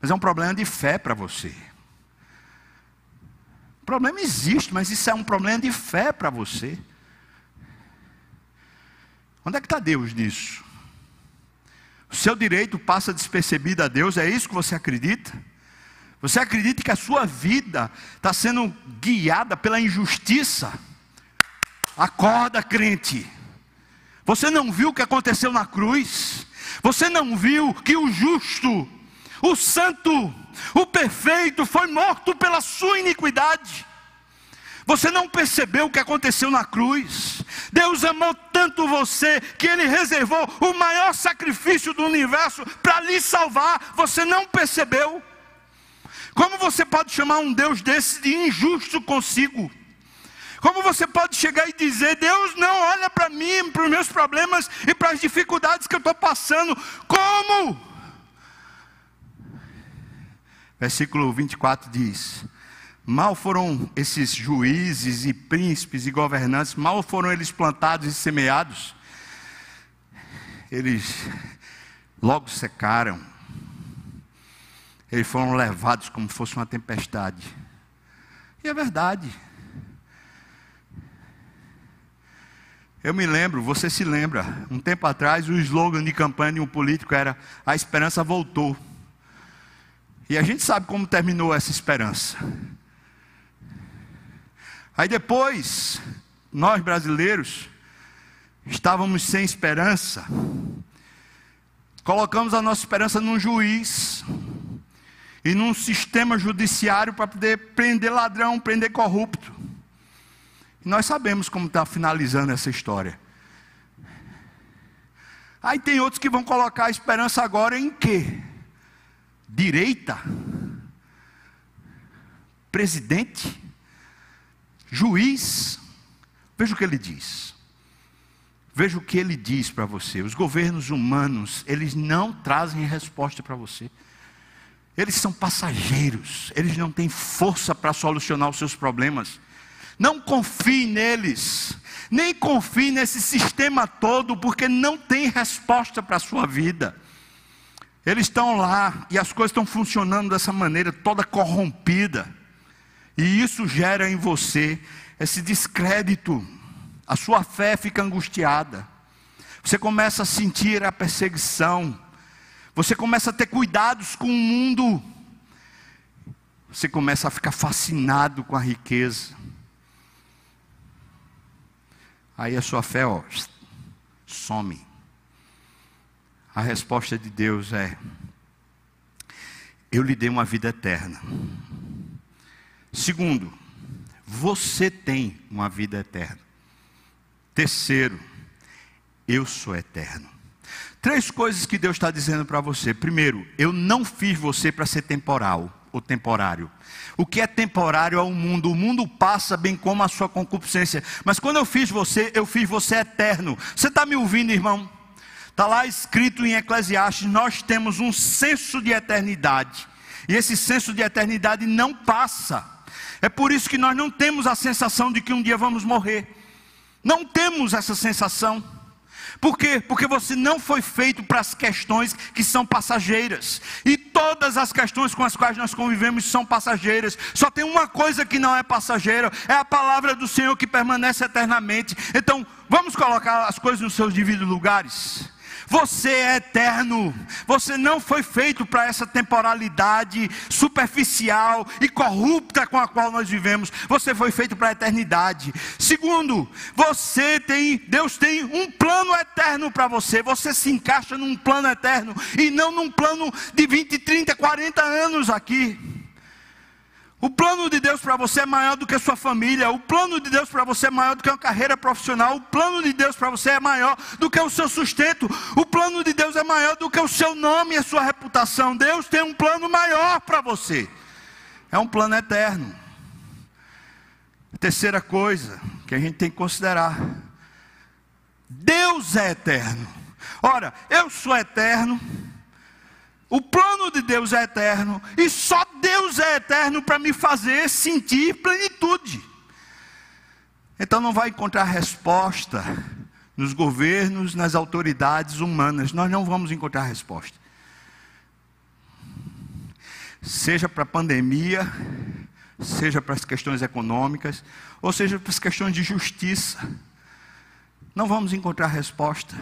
mas é um problema de fé para você. O problema existe, mas isso é um problema de fé para você. Onde é que está Deus nisso? O seu direito passa despercebido a Deus, é isso que você acredita? Você acredita que a sua vida está sendo guiada pela injustiça? Acorda, crente. Você não viu o que aconteceu na cruz? Você não viu que o justo, o santo, o perfeito foi morto pela sua iniquidade. Você não percebeu o que aconteceu na cruz? Deus amou tanto você que Ele reservou o maior sacrifício do universo para lhe salvar. Você não percebeu? Como você pode chamar um Deus desse de injusto consigo? Como você pode chegar e dizer: Deus não olha para mim, para os meus problemas e para as dificuldades que eu estou passando? Como? Versículo 24 diz: Mal foram esses juízes e príncipes e governantes, mal foram eles plantados e semeados, eles logo secaram, eles foram levados como fosse uma tempestade. E é verdade. Eu me lembro, você se lembra, um tempo atrás o slogan de campanha de um político era: A esperança voltou. E a gente sabe como terminou essa esperança. Aí depois, nós brasileiros, estávamos sem esperança, colocamos a nossa esperança num juiz e num sistema judiciário para poder prender ladrão, prender corrupto. E nós sabemos como está finalizando essa história. Aí tem outros que vão colocar a esperança agora em quê? Direita, presidente, juiz. Veja o que ele diz. Veja o que ele diz para você. Os governos humanos, eles não trazem resposta para você. Eles são passageiros, eles não têm força para solucionar os seus problemas. Não confie neles, nem confie nesse sistema todo, porque não tem resposta para a sua vida. Eles estão lá e as coisas estão funcionando dessa maneira, toda corrompida. E isso gera em você esse descrédito. A sua fé fica angustiada. Você começa a sentir a perseguição. Você começa a ter cuidados com o mundo. Você começa a ficar fascinado com a riqueza. Aí a sua fé, ó, some. A resposta de Deus é: Eu lhe dei uma vida eterna. Segundo, você tem uma vida eterna. Terceiro, eu sou eterno. Três coisas que Deus está dizendo para você. Primeiro, eu não fiz você para ser temporal ou temporário. O que é temporário é o mundo. O mundo passa bem como a sua concupiscência. Mas quando eu fiz você, eu fiz você eterno. Você está me ouvindo, irmão? Está lá escrito em Eclesiastes: nós temos um senso de eternidade. E esse senso de eternidade não passa. É por isso que nós não temos a sensação de que um dia vamos morrer. Não temos essa sensação. Por quê? Porque você não foi feito para as questões que são passageiras. E todas as questões com as quais nós convivemos são passageiras. Só tem uma coisa que não é passageira: é a palavra do Senhor que permanece eternamente. Então, vamos colocar as coisas nos seus devidos lugares. Você é eterno. Você não foi feito para essa temporalidade superficial e corrupta com a qual nós vivemos. Você foi feito para a eternidade. Segundo, você tem, Deus tem um plano eterno para você. Você se encaixa num plano eterno e não num plano de 20, 30, 40 anos aqui. O plano de Deus para você é maior do que a sua família. O plano de Deus para você é maior do que uma carreira profissional. O plano de Deus para você é maior do que o seu sustento. O plano de Deus é maior do que o seu nome e a sua reputação. Deus tem um plano maior para você. É um plano eterno. Terceira coisa que a gente tem que considerar: Deus é eterno. Ora, eu sou eterno. O plano de Deus é eterno e só Deus é eterno para me fazer sentir plenitude. Então não vai encontrar resposta nos governos, nas autoridades humanas. Nós não vamos encontrar resposta. Seja para a pandemia, seja para as questões econômicas, ou seja para as questões de justiça. Não vamos encontrar resposta.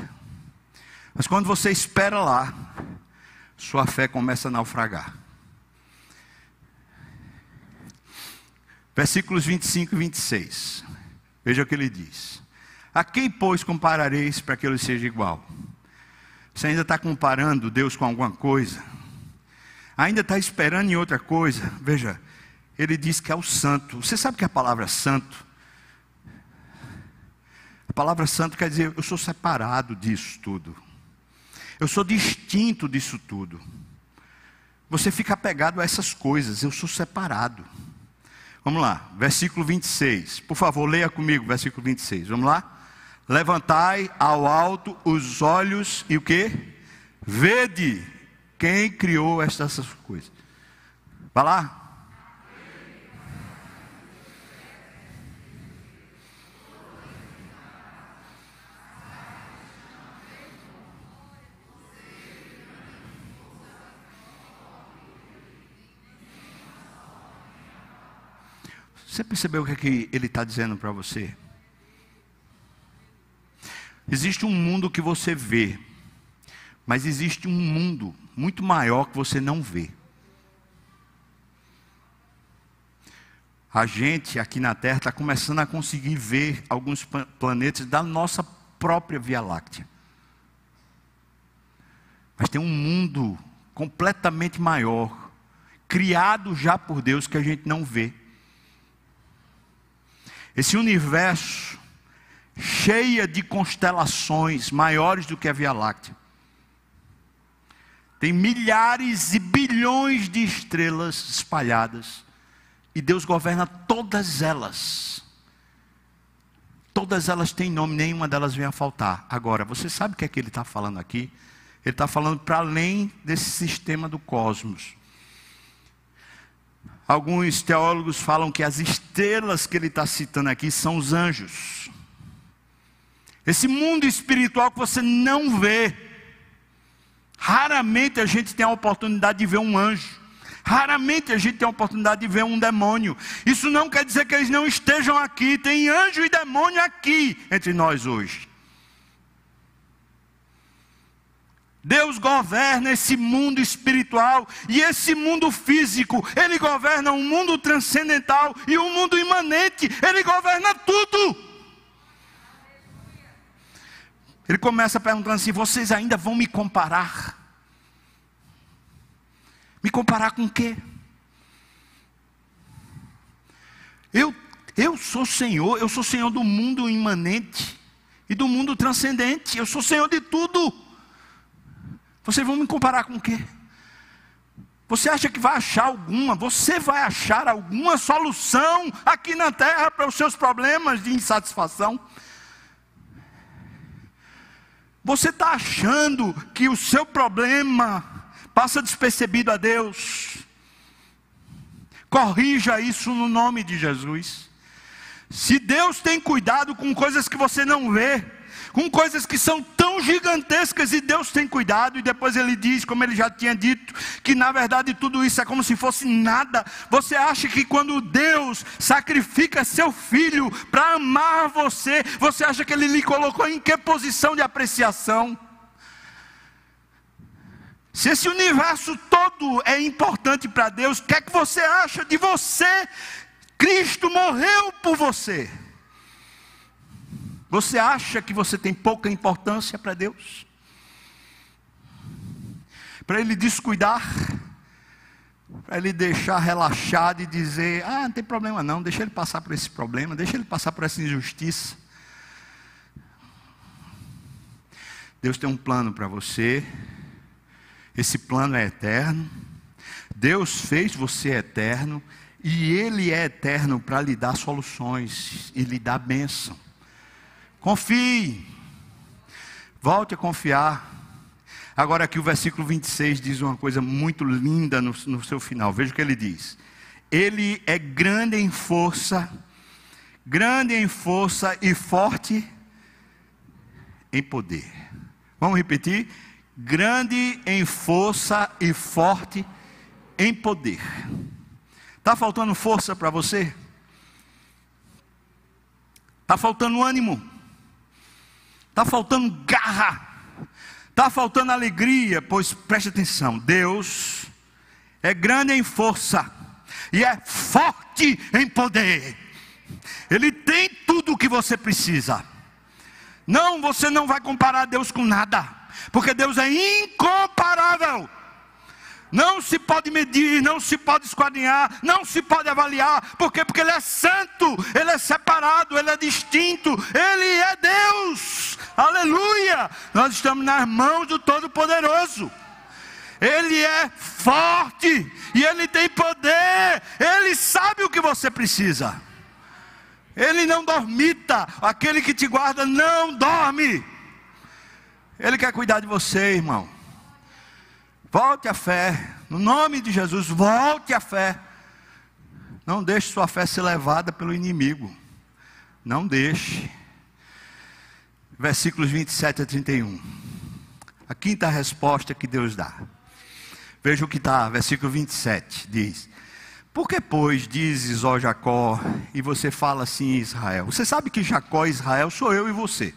Mas quando você espera lá, sua fé começa a naufragar. Versículos 25 e 26. Veja o que ele diz. A quem, pois, comparareis para que ele seja igual? Você ainda está comparando Deus com alguma coisa? Ainda está esperando em outra coisa? Veja, ele diz que é o santo. Você sabe que a palavra santo? A palavra santo quer dizer, eu sou separado disso tudo. Eu sou distinto disso tudo. Você fica apegado a essas coisas, eu sou separado. Vamos lá, versículo 26. Por favor, leia comigo, versículo 26. Vamos lá? Levantai ao alto os olhos e o que? Vede quem criou estas coisas. Vai lá. Você percebeu o que, é que ele está dizendo para você? Existe um mundo que você vê, mas existe um mundo muito maior que você não vê. A gente aqui na Terra está começando a conseguir ver alguns planetas da nossa própria Via Láctea. Mas tem um mundo completamente maior, criado já por Deus, que a gente não vê. Esse universo cheia de constelações maiores do que a Via Láctea. Tem milhares e bilhões de estrelas espalhadas. E Deus governa todas elas. Todas elas têm nome, nenhuma delas vem a faltar. Agora, você sabe o que é que ele está falando aqui? Ele está falando para além desse sistema do cosmos. Alguns teólogos falam que as estrelas que ele está citando aqui são os anjos. Esse mundo espiritual que você não vê. Raramente a gente tem a oportunidade de ver um anjo. Raramente a gente tem a oportunidade de ver um demônio. Isso não quer dizer que eles não estejam aqui. Tem anjo e demônio aqui entre nós hoje. Deus governa esse mundo espiritual e esse mundo físico. Ele governa um mundo transcendental e um mundo imanente. Ele governa tudo. Ele começa perguntando assim: vocês ainda vão me comparar? Me comparar com o quê? Eu, eu sou Senhor, eu sou Senhor do mundo imanente e do mundo transcendente. Eu sou Senhor de tudo. Vocês vão me comparar com o quê? Você acha que vai achar alguma? Você vai achar alguma solução aqui na terra para os seus problemas de insatisfação? Você está achando que o seu problema passa despercebido a Deus? Corrija isso no nome de Jesus. Se Deus tem cuidado com coisas que você não vê, com coisas que são tão gigantescas e Deus tem cuidado, e depois ele diz, como ele já tinha dito, que na verdade tudo isso é como se fosse nada. Você acha que quando Deus sacrifica seu filho para amar você, você acha que ele lhe colocou em que posição de apreciação? Se esse universo todo é importante para Deus, o que é que você acha de você? Cristo morreu por você. Você acha que você tem pouca importância para Deus? Para Ele descuidar? Para Ele deixar relaxado e dizer: Ah, não tem problema não, deixa Ele passar por esse problema, deixa Ele passar por essa injustiça. Deus tem um plano para você, esse plano é eterno. Deus fez você eterno e Ele é eterno para lhe dar soluções e lhe dar bênção. Confie, volte a confiar. Agora, aqui o versículo 26 diz uma coisa muito linda no, no seu final. Veja o que ele diz: Ele é grande em força, grande em força e forte em poder. Vamos repetir? grande em força e forte em poder. Está faltando força para você? Está faltando ânimo? Está faltando garra? Está faltando alegria? Pois preste atenção: Deus é grande em força e é forte em poder. Ele tem tudo o que você precisa. Não, você não vai comparar Deus com nada porque Deus é incomparável. Não se pode medir, não se pode esquadrinhar, não se pode avaliar. Por quê? Porque Ele é santo, Ele é separado, Ele é distinto, Ele é Deus. Aleluia! Nós estamos nas mãos do Todo-Poderoso. Ele é forte e Ele tem poder, Ele sabe o que você precisa. Ele não dormita, aquele que te guarda não dorme. Ele quer cuidar de você, irmão. Volte à fé. No nome de Jesus, volte à fé. Não deixe sua fé ser levada pelo inimigo. Não deixe. Versículos 27 a 31. A quinta resposta que Deus dá. Veja o que está, versículo 27, diz: Por que, pois, dizes, ó Jacó, e você fala assim, Israel? Você sabe que Jacó e Israel sou eu e você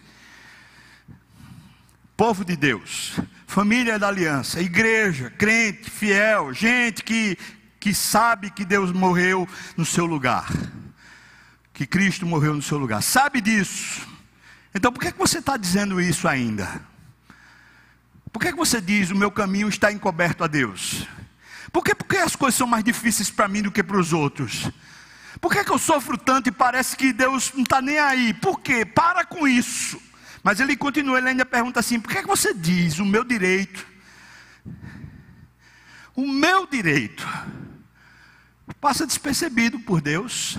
povo de Deus, família da aliança, igreja, crente, fiel, gente que, que sabe que Deus morreu no seu lugar, que Cristo morreu no seu lugar, sabe disso. Então por que, que você está dizendo isso ainda? Por que, que você diz o meu caminho está encoberto a Deus? Por que, porque as coisas são mais difíceis para mim do que para os outros? Por que, que eu sofro tanto e parece que Deus não está nem aí? Por quê? Para com isso. Mas ele continua, ele ainda pergunta assim: por que, é que você diz o meu direito? O meu direito passa despercebido por Deus.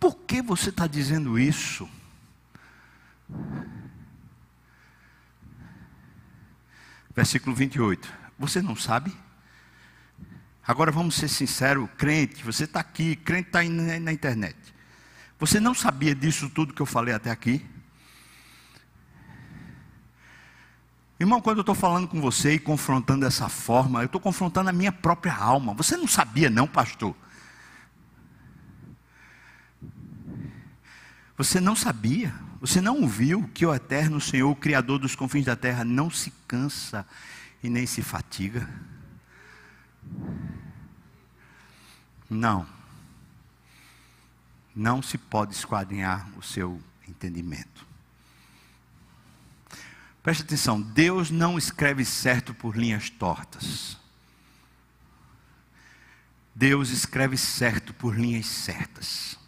Por que você está dizendo isso? Versículo 28. Você não sabe? Agora vamos ser sinceros, crente, você está aqui, crente está na internet. Você não sabia disso tudo que eu falei até aqui? Irmão, quando eu estou falando com você e confrontando dessa forma, eu estou confrontando a minha própria alma. Você não sabia, não, pastor? Você não sabia, você não ouviu que o eterno Senhor, o Criador dos confins da terra, não se cansa e nem se fatiga? Não. Não se pode esquadrinhar o seu entendimento. Preste atenção, Deus não escreve certo por linhas tortas. Deus escreve certo por linhas certas.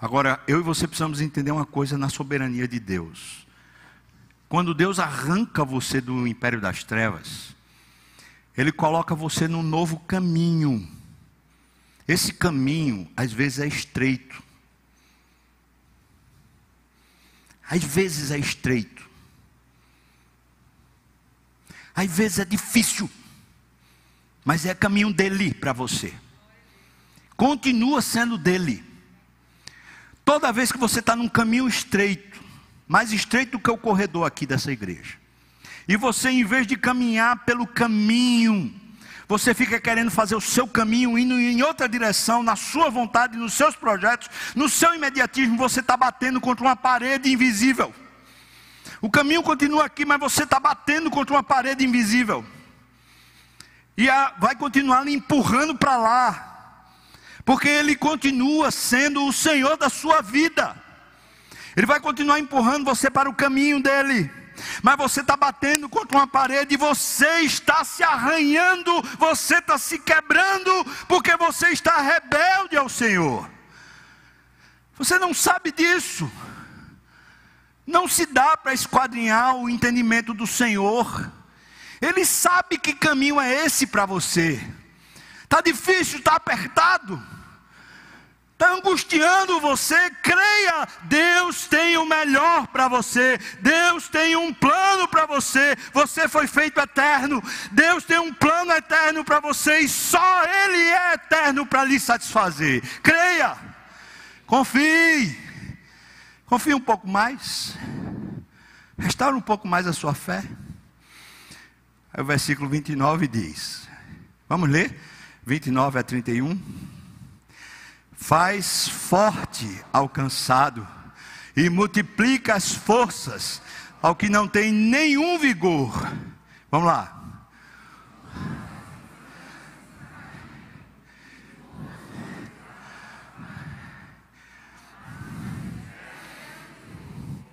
Agora, eu e você precisamos entender uma coisa na soberania de Deus. Quando Deus arranca você do império das trevas, Ele coloca você num novo caminho. Esse caminho, às vezes, é estreito. Às vezes é estreito. Às vezes é difícil, mas é caminho dele para você. Continua sendo dele. Toda vez que você está num caminho estreito, mais estreito do que o corredor aqui dessa igreja, e você, em vez de caminhar pelo caminho, você fica querendo fazer o seu caminho, indo em outra direção, na sua vontade, nos seus projetos, no seu imediatismo, você está batendo contra uma parede invisível. O caminho continua aqui, mas você está batendo contra uma parede invisível. E a, vai continuar lhe empurrando para lá. Porque ele continua sendo o Senhor da sua vida. Ele vai continuar empurrando você para o caminho dele. Mas você está batendo contra uma parede, você está se arranhando, você está se quebrando, porque você está rebelde ao Senhor. Você não sabe disso. Não se dá para esquadrinhar o entendimento do Senhor. Ele sabe que caminho é esse para você. Está difícil, está apertado. Está angustiando você, creia, Deus tem o melhor para você, Deus tem um plano para você, você foi feito eterno, Deus tem um plano eterno para você e só Ele é eterno para lhe satisfazer. Creia, confie, confie um pouco mais, restaure um pouco mais a sua fé. Aí o versículo 29 diz: Vamos ler? 29 a 31 faz forte ao cansado e multiplica as forças ao que não tem nenhum vigor. Vamos lá.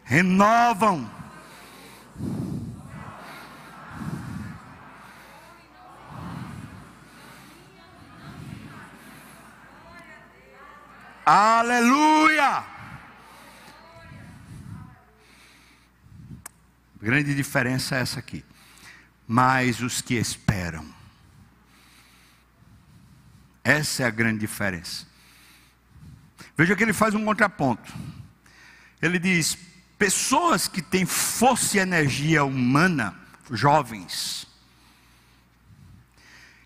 Renovam Aleluia! Grande diferença é essa aqui. Mas os que esperam. Essa é a grande diferença. Veja que ele faz um contraponto. Ele diz: pessoas que têm força e energia humana, jovens,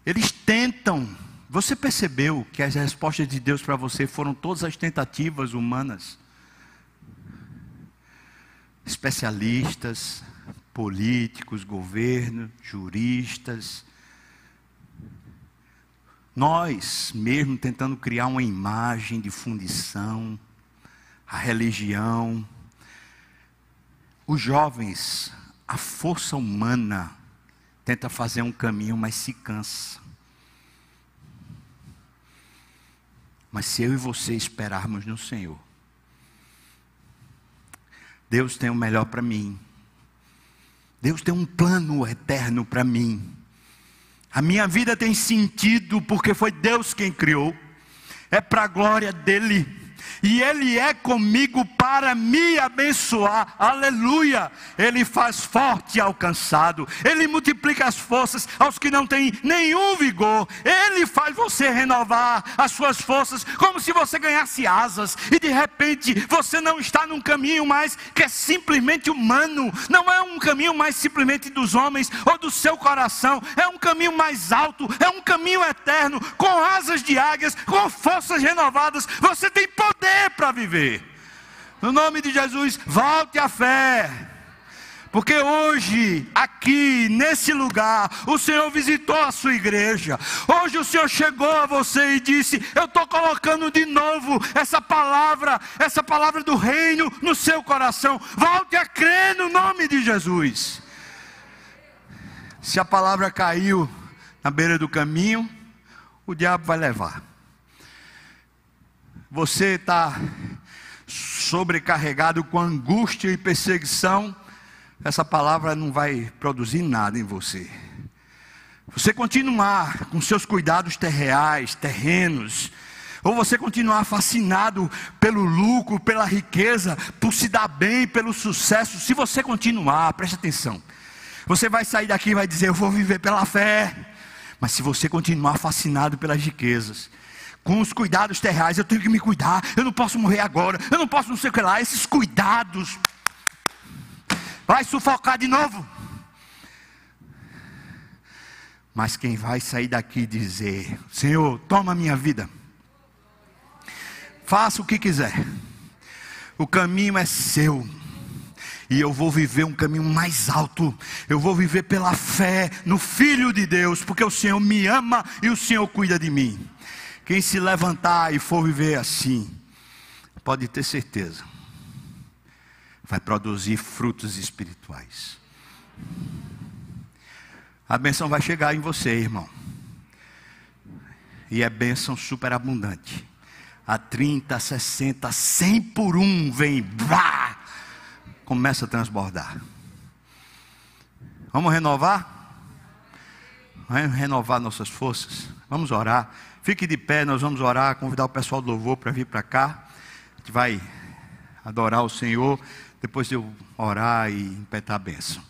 eles tentam você percebeu que as respostas de Deus para você foram todas as tentativas humanas? Especialistas, políticos, governo, juristas. Nós mesmo tentando criar uma imagem de fundição, a religião. Os jovens, a força humana tenta fazer um caminho, mas se cansa. Mas se eu e você esperarmos no Senhor, Deus tem o melhor para mim. Deus tem um plano eterno para mim. A minha vida tem sentido porque foi Deus quem criou. É para a glória dele e Ele é comigo para me abençoar. Aleluia! Ele faz forte ao cansado, Ele multiplica as forças aos que não têm nenhum vigor. Ele faz você renovar as suas forças, como se você ganhasse asas e de repente você não está num caminho mais que é simplesmente humano, não é um caminho mais simplesmente dos homens ou do seu coração, é um caminho mais alto, é um caminho eterno, com asas de águias, com forças renovadas. Você tem poder poder para viver. No nome de Jesus, volte à fé. Porque hoje, aqui, nesse lugar, o Senhor visitou a sua igreja. Hoje o Senhor chegou a você e disse: Eu estou colocando de novo essa palavra, essa palavra do reino no seu coração. Volte a crer no nome de Jesus. Se a palavra caiu na beira do caminho, o diabo vai levar você está sobrecarregado com angústia e perseguição, essa palavra não vai produzir nada em você. Você continuar com seus cuidados terreais, terrenos, ou você continuar fascinado pelo lucro, pela riqueza, por se dar bem, pelo sucesso, se você continuar, preste atenção, você vai sair daqui e vai dizer: Eu vou viver pela fé. Mas se você continuar fascinado pelas riquezas, com os cuidados terrais, eu tenho que me cuidar, eu não posso morrer agora, eu não posso não sei o que lá, esses cuidados. Vai sufocar de novo. Mas quem vai sair daqui dizer: Senhor, toma minha vida, faça o que quiser, o caminho é seu, e eu vou viver um caminho mais alto, eu vou viver pela fé no Filho de Deus, porque o Senhor me ama e o Senhor cuida de mim. Quem se levantar e for viver assim, pode ter certeza, vai produzir frutos espirituais. A benção vai chegar em você, irmão. E é bênção superabundante. A 30, 60, 100 por um vem, começa a transbordar. Vamos renovar? Vamos renovar nossas forças. Vamos orar. Fique de pé, nós vamos orar, convidar o pessoal do louvor para vir para cá. A gente vai adorar o Senhor, depois de eu orar e impetar a bênção.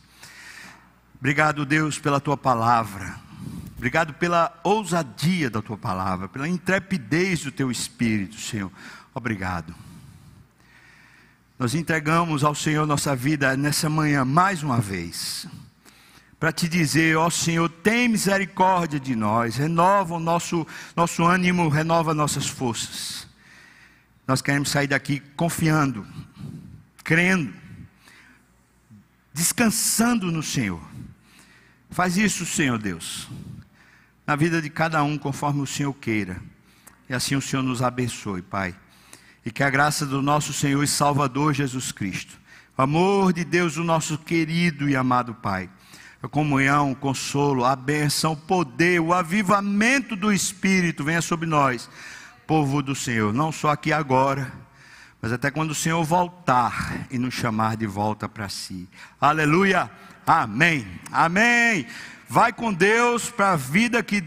Obrigado, Deus, pela tua palavra. Obrigado pela ousadia da tua palavra, pela intrepidez do teu espírito, Senhor. Obrigado. Nós entregamos ao Senhor nossa vida nessa manhã mais uma vez para te dizer, ó Senhor, tem misericórdia de nós, renova o nosso, nosso ânimo, renova nossas forças. Nós queremos sair daqui confiando, crendo, descansando no Senhor. Faz isso, Senhor Deus, na vida de cada um, conforme o Senhor queira. E assim o Senhor nos abençoe, Pai. E que a graça do nosso Senhor e Salvador Jesus Cristo, o amor de Deus, o nosso querido e amado Pai a comunhão, o consolo, a benção, o poder, o avivamento do Espírito venha sobre nós, povo do Senhor, não só aqui agora, mas até quando o Senhor voltar e nos chamar de volta para si. Aleluia! Amém! Amém! Vai com Deus para a vida que